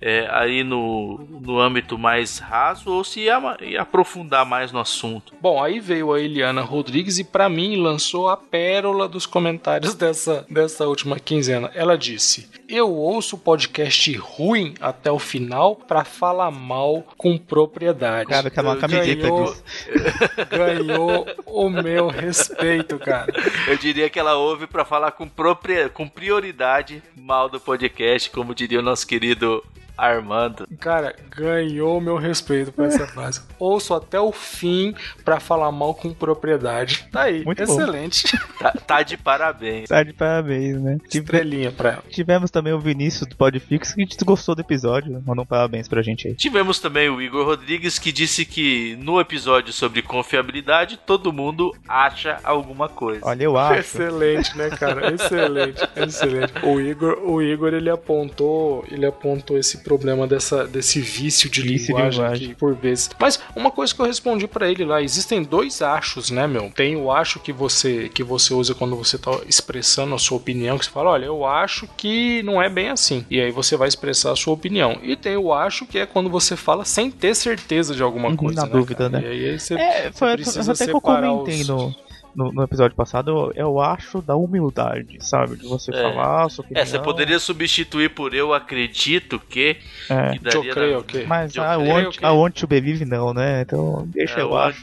é, aí no, no âmbito mais raso ou se ia, ia, aprofundar mais no assunto. Bom, aí veio a Eliana Rodrigues e para mim lançou a pérola dos comentários dessa, dessa última quinzena. Ela disse: Eu ouço podcast ruim até o final para falar mal com propriedade. Cara, que é uma camiseta ganhou, ganhou o meu respeito, cara. Eu diria que ela ouve para falar com, propria, com prioridade mal do podcast, como diria o nosso querido Armando. Cara, ganhou meu respeito por essa frase. Ouço até o fim pra falar mal com propriedade. Tá aí, Muito bom. excelente. Tá, tá de parabéns. Tá de parabéns, né? Tive- Estrelinha pra ela. Tivemos também o Vinícius do Podfix que gostou do episódio. Mandou um parabéns pra gente aí. Tivemos também o Igor Rodrigues que disse que no episódio sobre confiabilidade todo mundo acha alguma coisa. Olha, eu acho. Excelente, né, cara? Excelente, excelente. O Igor, o Igor ele apontou, ele apontou esse problema dessa, desse vício de Vício de linguagem, linguagem. que, por vezes. Mas uma coisa que eu respondi pra ele lá, existem dois achos, né, meu? Tem o acho que você que você usa quando você tá expressando a sua opinião, que você fala, olha, eu acho que não é bem assim. E aí você vai expressar a sua opinião. E tem o acho que é quando você fala sem ter certeza de alguma Uhum, coisa, na né, dúvida, cara? né? E aí você, É, você foi precisa até que eu comentei os- no, no, no episódio passado. Eu, eu acho da humildade, sabe? De você É. falar sua opinião. É, você poderia substituir por eu acredito que. É. que daria Eu creio na- que. Mas Eu a creio want, que- a want to believe não, né? Então deixa É, eu acho.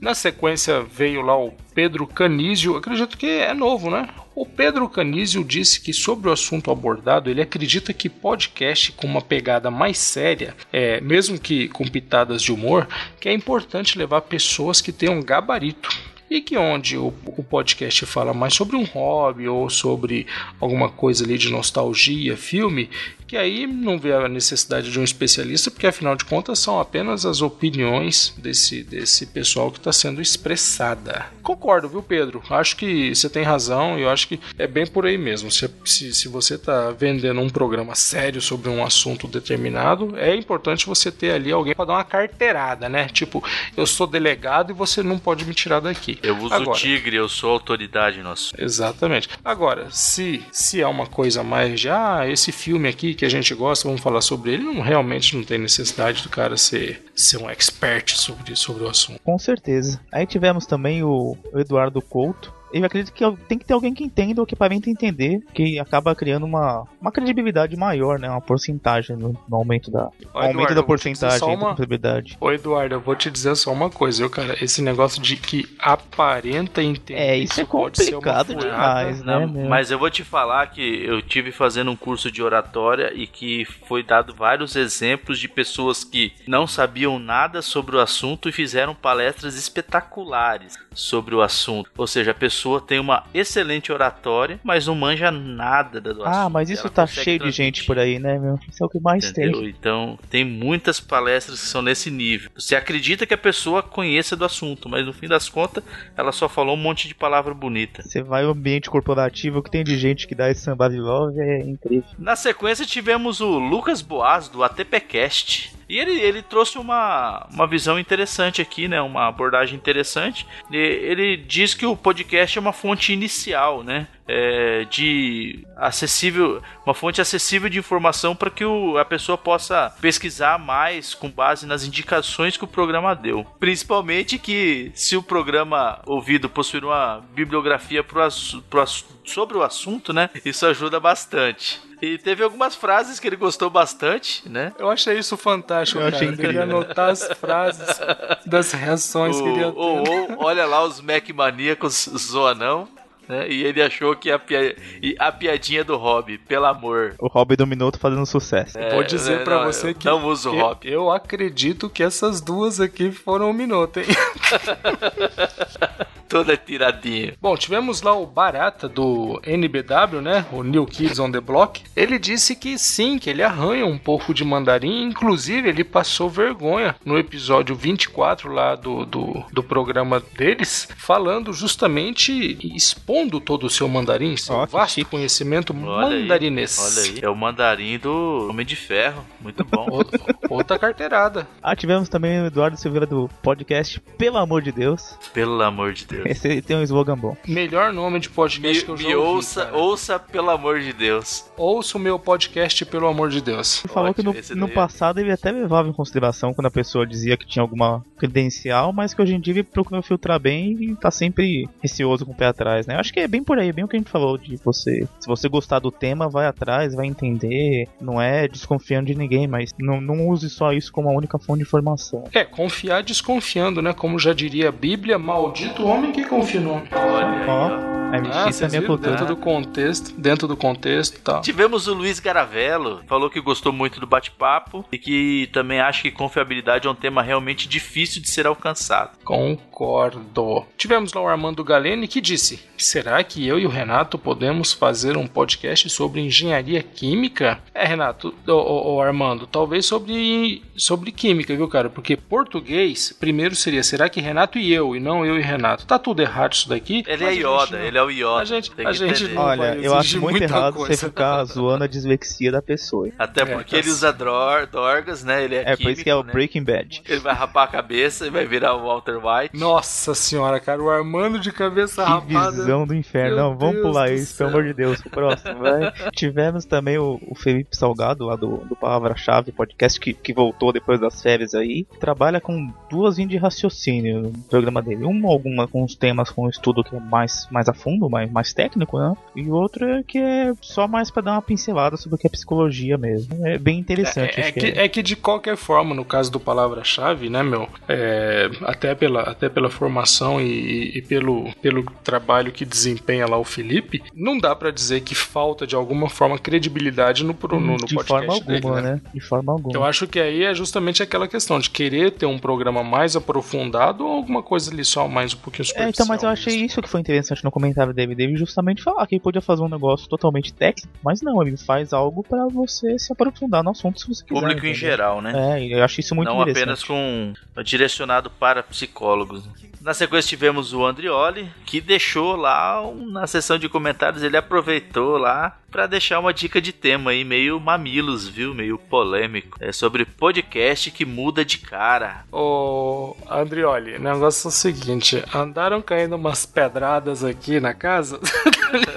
Na sequência veio lá o Pedro Canísio, acredito que é novo, né? O Pedro Canísio disse que sobre o assunto abordado, ele acredita que podcast com uma pegada mais séria, é, mesmo que com pitadas de humor, que é importante levar pessoas que tenham gabarito. E que onde o, o podcast fala mais sobre um hobby ou sobre alguma coisa ali de nostalgia, filme, que aí não vê a necessidade de um especialista, porque afinal de contas são apenas as opiniões desse, desse pessoal que está sendo expressada. Concordo, viu, Pedro? Acho que você tem razão e eu acho que é bem por aí mesmo. Se, se, se você está vendendo um programa sério sobre um assunto determinado, é importante você ter ali alguém para dar uma carteirada, né? Tipo, eu sou delegado e você não pode me tirar daqui. Eu uso Agora, o tigre, eu sou autoridade nosso. Exatamente. Agora, se se é uma coisa mais de ah, esse filme aqui que a gente gosta, vamos falar sobre ele, não realmente não tem necessidade do cara ser, ser um expert sobre, sobre o assunto. Com certeza. Aí tivemos também o, Eduardo Couto. Eu acredito que tem que ter alguém que entenda o equipamento entender, que acaba criando uma, uma credibilidade maior, né? Uma porcentagem no, no aumento da, aumento Eduardo, da te dizer porcentagem da uma- credibilidade. Ô Eduardo, eu vou te dizer só uma coisa, eu, cara, esse negócio de que aparenta entender. É, isso é pode ser uma complicado furada. demais, né? Meu? mas eu vou te falar que eu tive fazendo um curso de oratória e que foi dado vários exemplos de pessoas que não sabiam nada sobre o assunto e fizeram palestras espetaculares sobre o assunto. Ou seja, a pessoa tem uma excelente oratória, mas não manja nada do assunto. Ah, mas isso Ela tá cheio de gente por aí, né, meu? Isso é o que mais Entendeu? tem. Então, tem muitas palestras que são nesse nível. Você acredita que a pessoa conheça do assunto, mas no fim das contas, ela só falou um monte de palavra bonita. Você vai ao ambiente corporativo que tem de gente que dá esse samba de love, é incrível. Na sequência, tivemos o Lucas Boas, do ATPcast. E ele, ele trouxe uma, uma visão interessante aqui, né? Uma abordagem interessante. E Ele diz que o podcast é uma fonte inicial, né? É, de acessível, uma fonte acessível de informação para que o, a pessoa possa pesquisar mais com base nas indicações que o programa deu. Principalmente que se o programa ouvido possuir uma bibliografia pro, pro sobre o assunto, né? Isso ajuda bastante. E teve algumas frases que ele gostou bastante, né? Eu achei isso fantástico, Eu cara. achei Eu queria incrível. anotar as frases das reações que ele ia ou- ter. ou, olha lá os Mac maníacos zoanão, né? E ele achou que a, pia- e a piadinha do Hobby, pelo amor. O Hobby do Minuto fazendo sucesso. Vou dizer é, pra não, você eu que Não uso o eu, Hobby. eu acredito que essas duas aqui foram um minuto, hein? Toda tiradinha. Bom, tivemos lá o Barata do NBW, né? O New Kids on the Block. Ele disse que sim, que ele arranha um pouco de mandarim. Inclusive, ele passou vergonha no episódio 24 lá do, do, do programa deles, falando justamente e expondo todo o seu mandarim, seu que vasto chique. conhecimento Olha aí, mandarinês. Olha aí. É o mandarim do Homem de Ferro. Muito bom. Outra carteirada. Ah, tivemos também o Eduardo Silveira do podcast Pelo Amor de Deus. Pelo amor de Deus. Esse tem um slogan bom. Melhor nome de podcast Me, que eu já me ouvi, ouça, cara. ouça pelo amor de Deus. Ouça o meu podcast, pelo amor de Deus. Ele falou que no, Ótimo, esse no daí é- passado ele até levava em consideração quando a pessoa dizia que tinha alguma credencial, mas que hoje em dia ele procura filtrar bem e tá sempre receoso com o pé atrás, né? Eu acho que é bem por aí, bem o que a gente falou de você. Se você gostar do tema, vai atrás, vai entender. Não é desconfiando de ninguém, mas não, não use só isso como a única fonte de informação. É, confiar desconfiando, né? Como já diria a Bíblia, maldito homem que confia no homem. Olha aí, Ó. A Ah, é minha viram? cultura. Dentro do contexto, dentro do contexto e tal. Tivemos o Luiz Garavello, falou que gostou muito do bate-papo e que também acha que confiabilidade é um tema realmente difícil de ser alcançado. Concordo. Tivemos lá o Armando Galene que disse: Será que eu e o Renato podemos fazer um podcast sobre engenharia química? É, Renato, ô, Armando, talvez sobre, sobre química, viu, cara? Porque português, primeiro seria: será que Renato e eu, e não eu e Renato? Tá tudo errado isso daqui? Ele é Yoda, não- ele é o Yoda. A gente- tem a que gente Olha, vai eu acho muito errado coisa. você ficar zoando a dislexia da pessoa. Até É, porque tá ele usa dror, dorgas, né? Ele é, É, por isso que é o químico, né? Breaking Bad. Ele vai rapar a cabeça e vai virar o Walter White. Nossa senhora, cara, o Armando de cabeça Que rapada. visão do inferno. Meu Não, vamos Deus pular isso, pelo amor de Deus. Pro próximo, vai. Tivemos também o, o Felipe Salgado, lá do, do Palavra-Chave podcast, que, que voltou depois das férias aí. Trabalha com duas linhas de raciocínio no programa dele. Uma, alguma com os temas com um estudo que é mais, mais a fundo, mais, mais técnico, né? E outra que é só mais pra dar uma pincelada sobre o que é psicologia mesmo. É bem interessante. É, é que, é que de qualquer forma, no caso do palavra-chave, né, meu, é, até, pela, até pela formação e, e pelo, pelo trabalho que desempenha lá o Felipe, não dá pra dizer que falta de alguma forma credibilidade no, no, no de podcast forma alguma, dele, né? né? De forma alguma. Eu acho que aí é justamente aquela questão de querer ter um programa mais aprofundado ou alguma coisa ali só mais um pouquinho É, superficial. então, mas eu achei mesmo. isso que foi interessante no comentário dele. Dele justamente falar que ele podia fazer um negócio totalmente técnico, mas não, ele faz algo pra você se aprofundar no assunto se você quiser. Público em geral, né? É, eu acho isso muito Não interessante. apenas com direcionado para psicólogos. Na sequência tivemos o Andrioli, que deixou lá na sessão de comentários, ele aproveitou lá para deixar uma dica de tema aí meio mamilos, viu? Meio polêmico. É sobre podcast que muda de cara. Ô, Andrioli, o negócio é o seguinte: andaram caindo umas pedradas aqui na casa.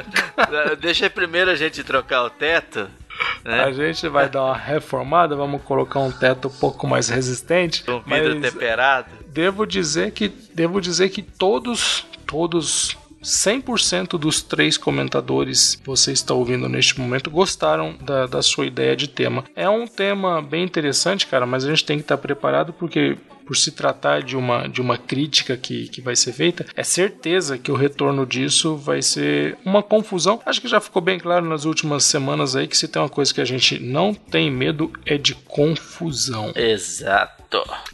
Deixa primeiro a gente trocar o teto, né? A gente vai dar uma reformada, vamos colocar um teto um pouco mais resistente. Com vidro temperado. devo dizer que devo dizer que todos todos 100% dos três comentadores que você está ouvindo neste momento gostaram da, da sua ideia de tema. É um tema bem interessante, cara, mas a gente tem que estar preparado porque por se tratar de uma, de uma crítica que, que vai ser feita, é certeza que o retorno disso vai ser uma confusão. Acho que já ficou bem claro nas últimas semanas aí que se tem uma coisa que a gente não tem medo é de confusão. Exato.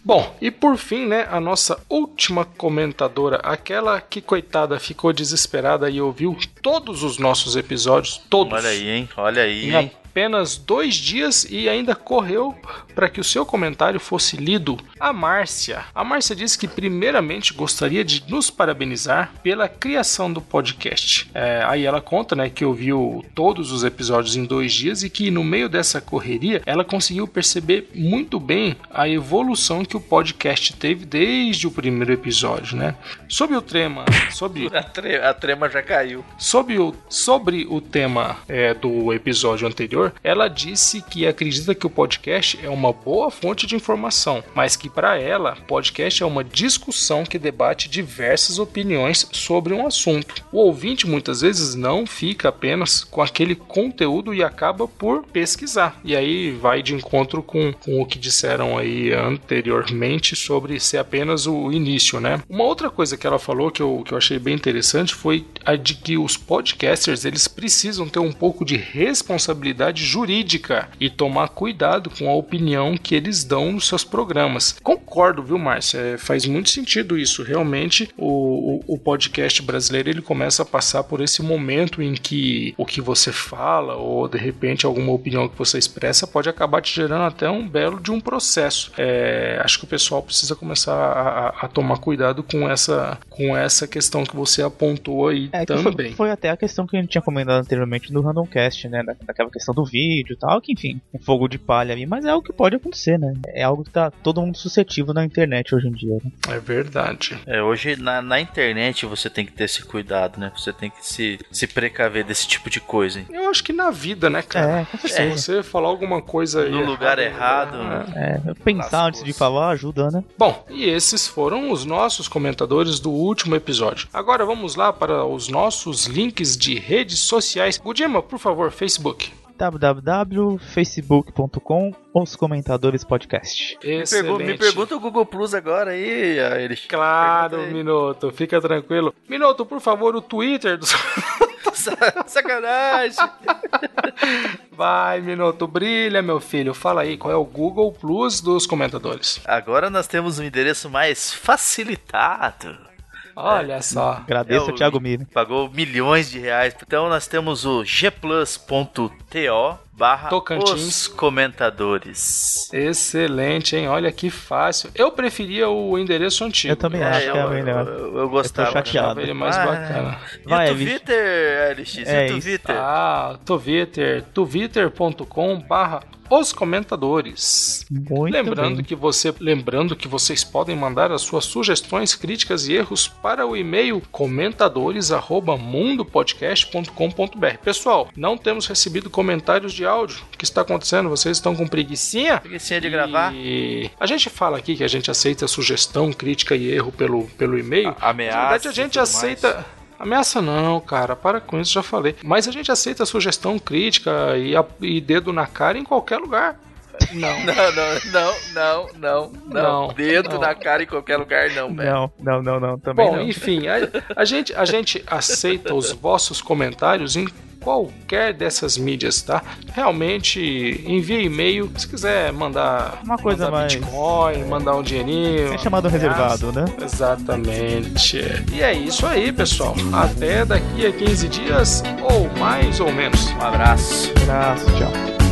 Bom, e por fim, né, a nossa última comentadora, aquela que, coitada, ficou desesperada e ouviu todos os nossos episódios, todos, Olha aí, hein? Olha aí, hein? Apenas dois dias e ainda correu para que o seu comentário fosse lido. A Márcia. A Márcia disse que, primeiramente, gostaria de nos parabenizar pela criação do podcast. É, aí ela conta né, que ouviu todos os episódios em dois dias e que, no meio dessa correria, ela conseguiu perceber muito bem a evolução que o podcast teve desde o primeiro episódio. Né? Sobre o tema. Sobre A, tre- a trema já caiu. Sobre o, sobre o tema é, do episódio anterior, ela disse que acredita que o podcast é uma boa fonte de informação, mas que para ela, podcast é uma discussão que debate diversas opiniões sobre um assunto. O ouvinte muitas vezes não fica apenas com aquele conteúdo e acaba por pesquisar. E aí vai de encontro com, com o que disseram aí anteriormente sobre ser apenas o início, né? Uma outra coisa que ela falou que eu, que eu achei bem interessante foi a de que os podcasters eles precisam ter um pouco de responsabilidade jurídica e tomar cuidado com a opinião que eles dão nos seus programas. Concordo, viu, Márcia? É, faz muito sentido isso. Realmente, o, o, o podcast brasileiro ele começa a passar por esse momento em que o que você fala ou de repente alguma opinião que você expressa pode acabar te gerando até um belo de um processo. É, acho que o pessoal precisa começar a, a- a tomar cuidado com essa, com essa questão que você apontou aí É, também. foi, foi até a questão que a gente tinha comentado anteriormente do Randomcast, né? Da, daquela questão do vídeo e tal, que enfim, um fogo de palha ali, mas é algo que pode acontecer, né? É algo que tá todo mundo suscetível na internet hoje em dia. Né? É verdade. É, hoje na, na internet você tem que ter esse cuidado, né? Você tem que se, se precaver desse tipo de coisa. hein? Eu acho que na vida, né, cara? É, com Se certeza. você falar alguma coisa aí No lugar errada, errado, né? É, pensar antes de falar ajuda, né? Bom, e esses foram os nossos comentadores do último episódio. Agora vamos lá para os nossos links de redes sociais. Gudima, por favor, Facebook. www.facebook.com Os Comentadores Podcast. Me, pergu me pergunta o Google Plus agora aí, eles. Claro, Minuto, fica tranquilo. Minuto, por favor, o Twitter do. Sacanagem! Vai, Minuto, brilha, meu filho. Fala aí, qual é o Google Plus dos comentadores? Agora nós temos um endereço mais facilitado. Olha é. só. Agradeço é, o Thiago Mini. Pagou milhões de reais. Então nós temos o gplus.to barra Tocantins. os comentadores. Excelente, hein? Olha que fácil. Eu preferia o endereço antigo. Eu também acho eu, que é o melhor. Eu, eu, eu gostava. Eu chateado. ele mais ah, bacana. Vai, e o Twitter, LX? É e o Twitter? Ah, Twitter. twitter.com barra os comentadores. Muito lembrando bem. que você, lembrando que vocês podem mandar as suas sugestões, críticas e erros para o e-mail comentadores@mundopodcast.com.br. Pessoal, não temos recebido comentários de áudio. O que está acontecendo? Vocês estão com preguiçinha? Preguiçinha de gravar? E a gente fala aqui que a gente aceita sugestão, crítica e erro pelo, pelo e-mail. Ameaça. Na verdade, a gente aceita. Mais. Ameaça não, cara, para com isso, já falei. Mas a gente aceita sugestão, crítica e, a, e dedo na cara em qualquer lugar. Não. não, não, não, não, não, não. Dedo não. na cara em qualquer lugar, não, velho. Não, não, não, não, também Bom, não. enfim, a, a, gente, a gente aceita os vossos comentários em qualquer dessas mídias, tá? Realmente envie e-mail se quiser mandar uma coisa mandar mais Bitcoin, mandar um dinheirinho. É chamado reservado, né? Exatamente. E é isso aí, pessoal. Até daqui a 15 dias ou mais ou menos. Um abraço. Um abraço, tchau.